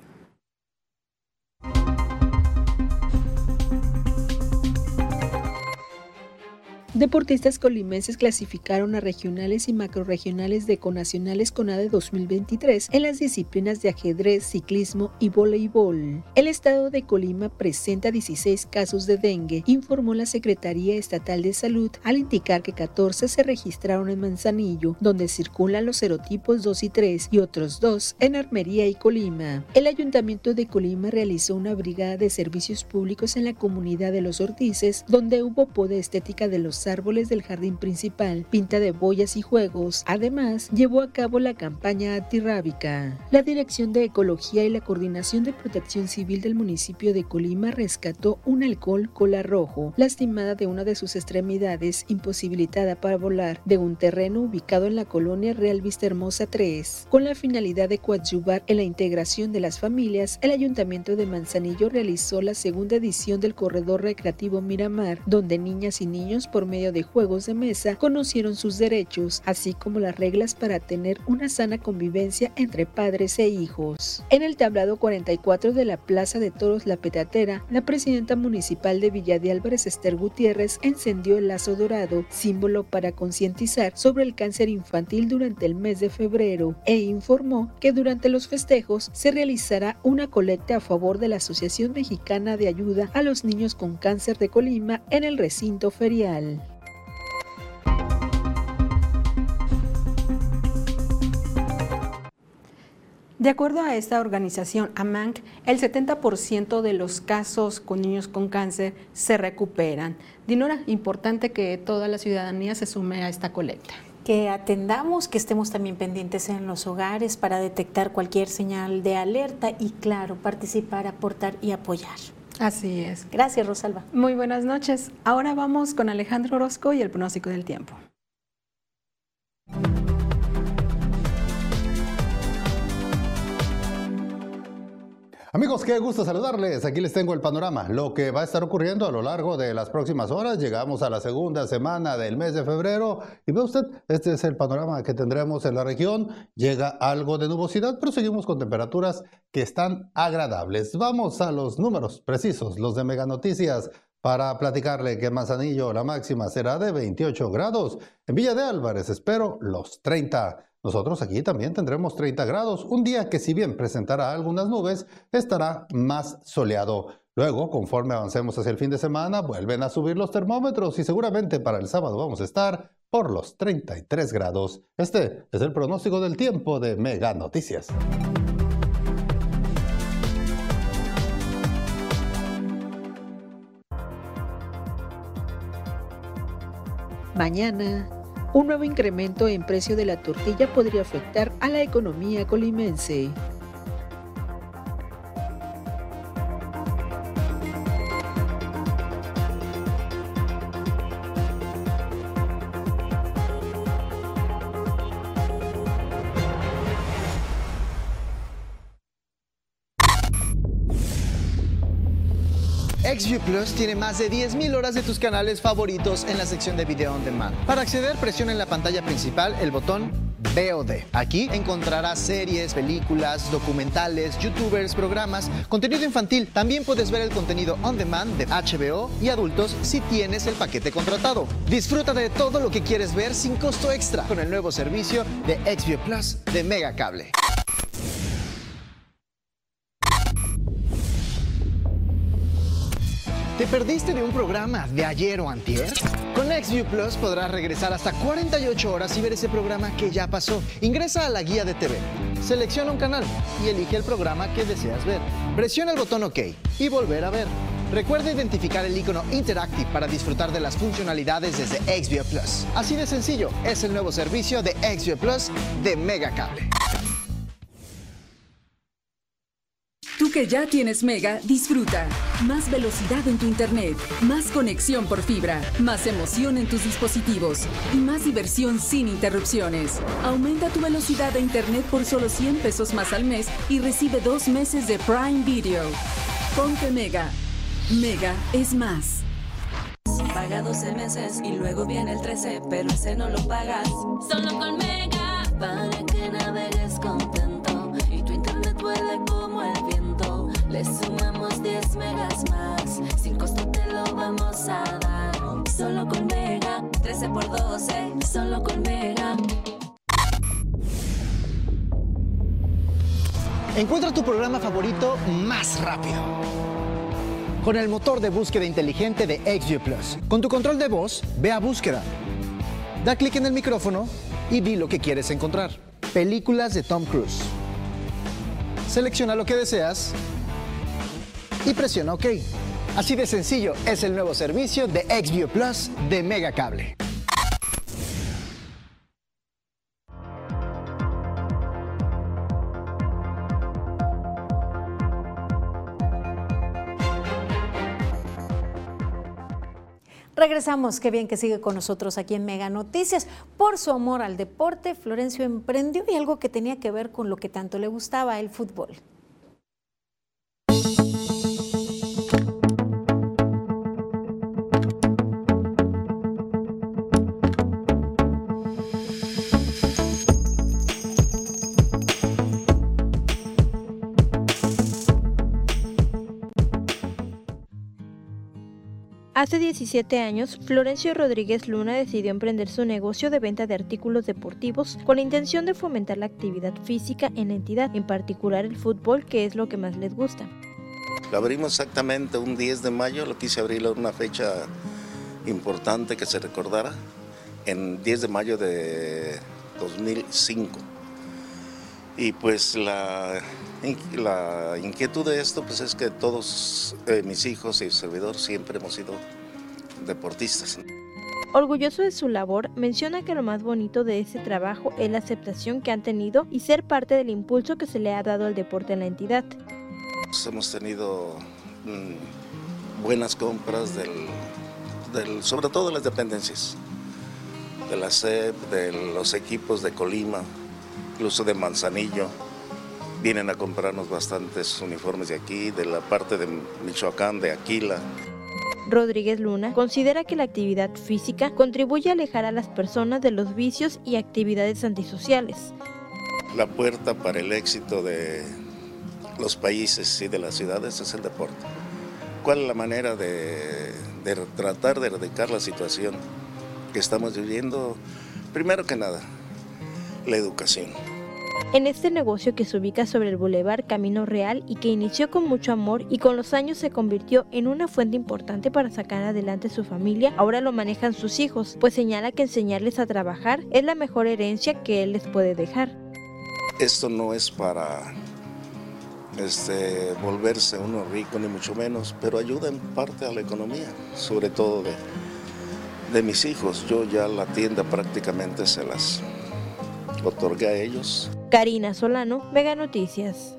Deportistas colimenses clasificaron a regionales y macroregionales de conacionales CONADE 2023 en las disciplinas de ajedrez, ciclismo y voleibol. El estado de Colima presenta 16 casos de dengue, informó la Secretaría Estatal de Salud al indicar que 14 se registraron en Manzanillo, donde circulan los serotipos 2 y 3 y otros dos en Armería y Colima. El Ayuntamiento de Colima realizó una brigada de servicios públicos en la comunidad de Los Ortices, donde hubo poda estética de los árboles del jardín principal, pinta de boyas y juegos. Además, llevó a cabo la campaña antirrábica. La Dirección de Ecología y la Coordinación de Protección Civil del municipio de Colima rescató un alcohol cola rojo, lastimada de una de sus extremidades, imposibilitada para volar, de un terreno ubicado en la colonia Real Vista Hermosa 3. Con la finalidad de coadyuvar en la integración de las familias, el Ayuntamiento de Manzanillo realizó la segunda edición del Corredor Recreativo Miramar, donde niñas y niños por medio de juegos de mesa conocieron sus derechos, así como las reglas para tener una sana convivencia entre padres e hijos. En el tablado 44 de la Plaza de Toros La Petatera, la presidenta municipal de Villa de Álvarez, Esther Gutiérrez, encendió el lazo dorado, símbolo para concientizar sobre el cáncer infantil durante el mes de febrero, e informó que durante los festejos se realizará una colecta a favor de la Asociación Mexicana de Ayuda a los Niños con Cáncer de Colima en el recinto ferial. De acuerdo a esta organización AMANC, el 70% de los casos con niños con cáncer se recuperan. Dinora, importante que toda la ciudadanía se sume a esta colecta. Que atendamos, que estemos también pendientes en los hogares para detectar cualquier señal de alerta y, claro, participar, aportar y apoyar. Así es. Gracias, Rosalba. Muy buenas noches. Ahora vamos con Alejandro Orozco y el pronóstico del tiempo. Amigos, qué gusto saludarles. Aquí les tengo el panorama, lo que va a estar ocurriendo a lo largo de las próximas horas. Llegamos a la segunda semana del mes de febrero y ve usted, este es el panorama que tendremos en la región. Llega algo de nubosidad, pero seguimos con temperaturas que están agradables. Vamos a los números precisos, los de Mega Noticias, para platicarle que en Manzanillo la máxima será de 28 grados. En Villa de Álvarez espero los 30. Nosotros aquí también tendremos 30 grados, un día que si bien presentará algunas nubes, estará más soleado. Luego, conforme avancemos hacia el fin de semana, vuelven a subir los termómetros y seguramente para el sábado vamos a estar por los 33 grados. Este es el pronóstico del tiempo de Mega Noticias. Mañana un nuevo incremento en precio de la tortilla podría afectar a la economía colimense. Plus tiene más de 10.000 horas de tus canales favoritos en la sección de Video On Demand. Para acceder, presiona en la pantalla principal el botón VOD. Aquí encontrarás series, películas, documentales, youtubers, programas, contenido infantil. También puedes ver el contenido on demand de HBO y adultos si tienes el paquete contratado. Disfruta de todo lo que quieres ver sin costo extra con el nuevo servicio de XView Plus de Mega ¿Te perdiste de un programa de ayer o antier? Con XView Plus podrás regresar hasta 48 horas y ver ese programa que ya pasó. Ingresa a la guía de TV, selecciona un canal y elige el programa que deseas ver. Presiona el botón OK y volver a ver. Recuerda identificar el icono Interactive para disfrutar de las funcionalidades desde XView Plus. Así de sencillo, es el nuevo servicio de XView Plus de Mega Tú que ya tienes Mega, disfruta. Más velocidad en tu internet, más conexión por fibra, más emoción en tus dispositivos y más diversión sin interrupciones. Aumenta tu velocidad de internet por solo 100 pesos más al mes y recibe dos meses de Prime Video. Ponte Mega. Mega es más. Paga 12 meses y luego viene el 13, pero ese no lo pagas. Solo con Mega. Para que navegues contento Le sumamos 10 megas más. Sin costo te lo vamos a dar. Solo con Mega. 13 por 12. Solo con Mega. Encuentra tu programa favorito más rápido. Con el motor de búsqueda inteligente de XView Plus. Con tu control de voz, ve a búsqueda. Da clic en el micrófono y di lo que quieres encontrar. Películas de Tom Cruise. Selecciona lo que deseas y presiona OK. Así de sencillo es el nuevo servicio de XView Plus de Mega Cable. Regresamos, qué bien que sigue con nosotros aquí en Mega Noticias. Por su amor al deporte, Florencio emprendió algo que tenía que ver con lo que tanto le gustaba, el fútbol. Hace 17 años, Florencio Rodríguez Luna decidió emprender su negocio de venta de artículos deportivos con la intención de fomentar la actividad física en la entidad, en particular el fútbol, que es lo que más les gusta. Lo abrimos exactamente un 10 de mayo, lo quise abrir en una fecha importante que se recordara, en 10 de mayo de 2005. Y pues la, la inquietud de esto pues es que todos eh, mis hijos y el servidor siempre hemos sido deportistas. Orgulloso de su labor, menciona que lo más bonito de ese trabajo es la aceptación que han tenido y ser parte del impulso que se le ha dado al deporte en la entidad. Pues, hemos tenido mm, buenas compras, del, del- sobre todo de las dependencias, de la SEP, de los equipos de Colima, incluso de Manzanillo. Vienen a comprarnos bastantes uniformes de aquí, de la parte de Michoacán, de Aquila. Rodríguez Luna considera que la actividad física contribuye a alejar a las personas de los vicios y actividades antisociales. La puerta para el éxito de los países y de las ciudades es el deporte. ¿Cuál es la manera de, de tratar de erradicar la situación que estamos viviendo? Primero que nada, la educación. En este negocio que se ubica sobre el Boulevard Camino Real y que inició con mucho amor y con los años se convirtió en una fuente importante para sacar adelante su familia, ahora lo manejan sus hijos, pues señala que enseñarles a trabajar es la mejor herencia que él les puede dejar. Esto no es para este, volverse uno rico, ni mucho menos, pero ayuda en parte a la economía, sobre todo de, de mis hijos. Yo ya la tienda prácticamente se las otorgué a ellos. Karina Solano, Mega Noticias.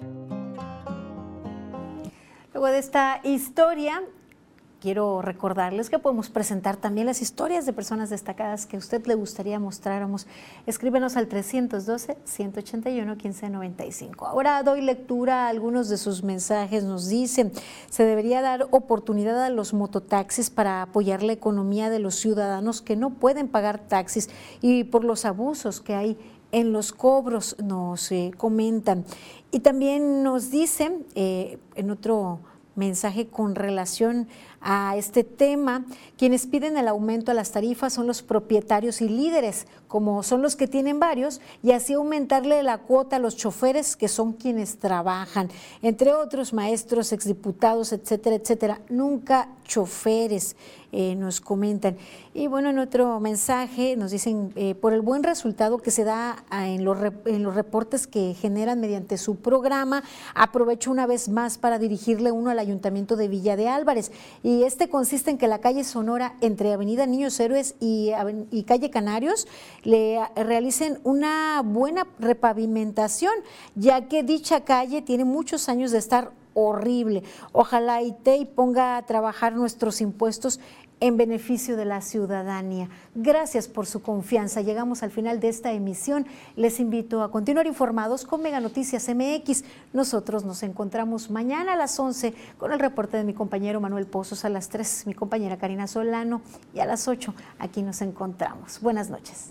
Luego de esta historia, quiero recordarles que podemos presentar también las historias de personas destacadas que a usted le gustaría mostráramos. Escríbenos al 312-181-1595. Ahora doy lectura a algunos de sus mensajes. Nos dicen, se debería dar oportunidad a los mototaxis para apoyar la economía de los ciudadanos que no pueden pagar taxis y por los abusos que hay en los cobros, nos comentan. Y también nos dicen, eh, en otro mensaje con relación a este tema. Quienes piden el aumento a las tarifas son los propietarios y líderes, como son los que tienen varios, y así aumentarle la cuota a los choferes, que son quienes trabajan, entre otros maestros, exdiputados, etcétera, etcétera. Nunca choferes. Eh, nos comentan. Y bueno, en otro mensaje nos dicen, eh, por el buen resultado que se da ah, en los, en los reportes que generan mediante su programa, aprovecho una vez más para dirigirle uno al Ayuntamiento de Villa de Álvarez. Y este consiste en que la calle Sonora entre Avenida Niños Héroes y, calle Canarios le realicen una buena repavimentación, ya que dicha calle tiene muchos años de estar horrible. Ojalá ITEI ponga a trabajar nuestros impuestos en beneficio de la ciudadanía. Gracias por su confianza. Llegamos al final de esta emisión. Les invito a continuar informados con Mega Noticias MX. Nosotros nos encontramos mañana a las 11 con el reporte de mi compañero Manuel Pozos, a las 3 mi compañera Karina Solano y a las 8 aquí nos encontramos. Buenas noches.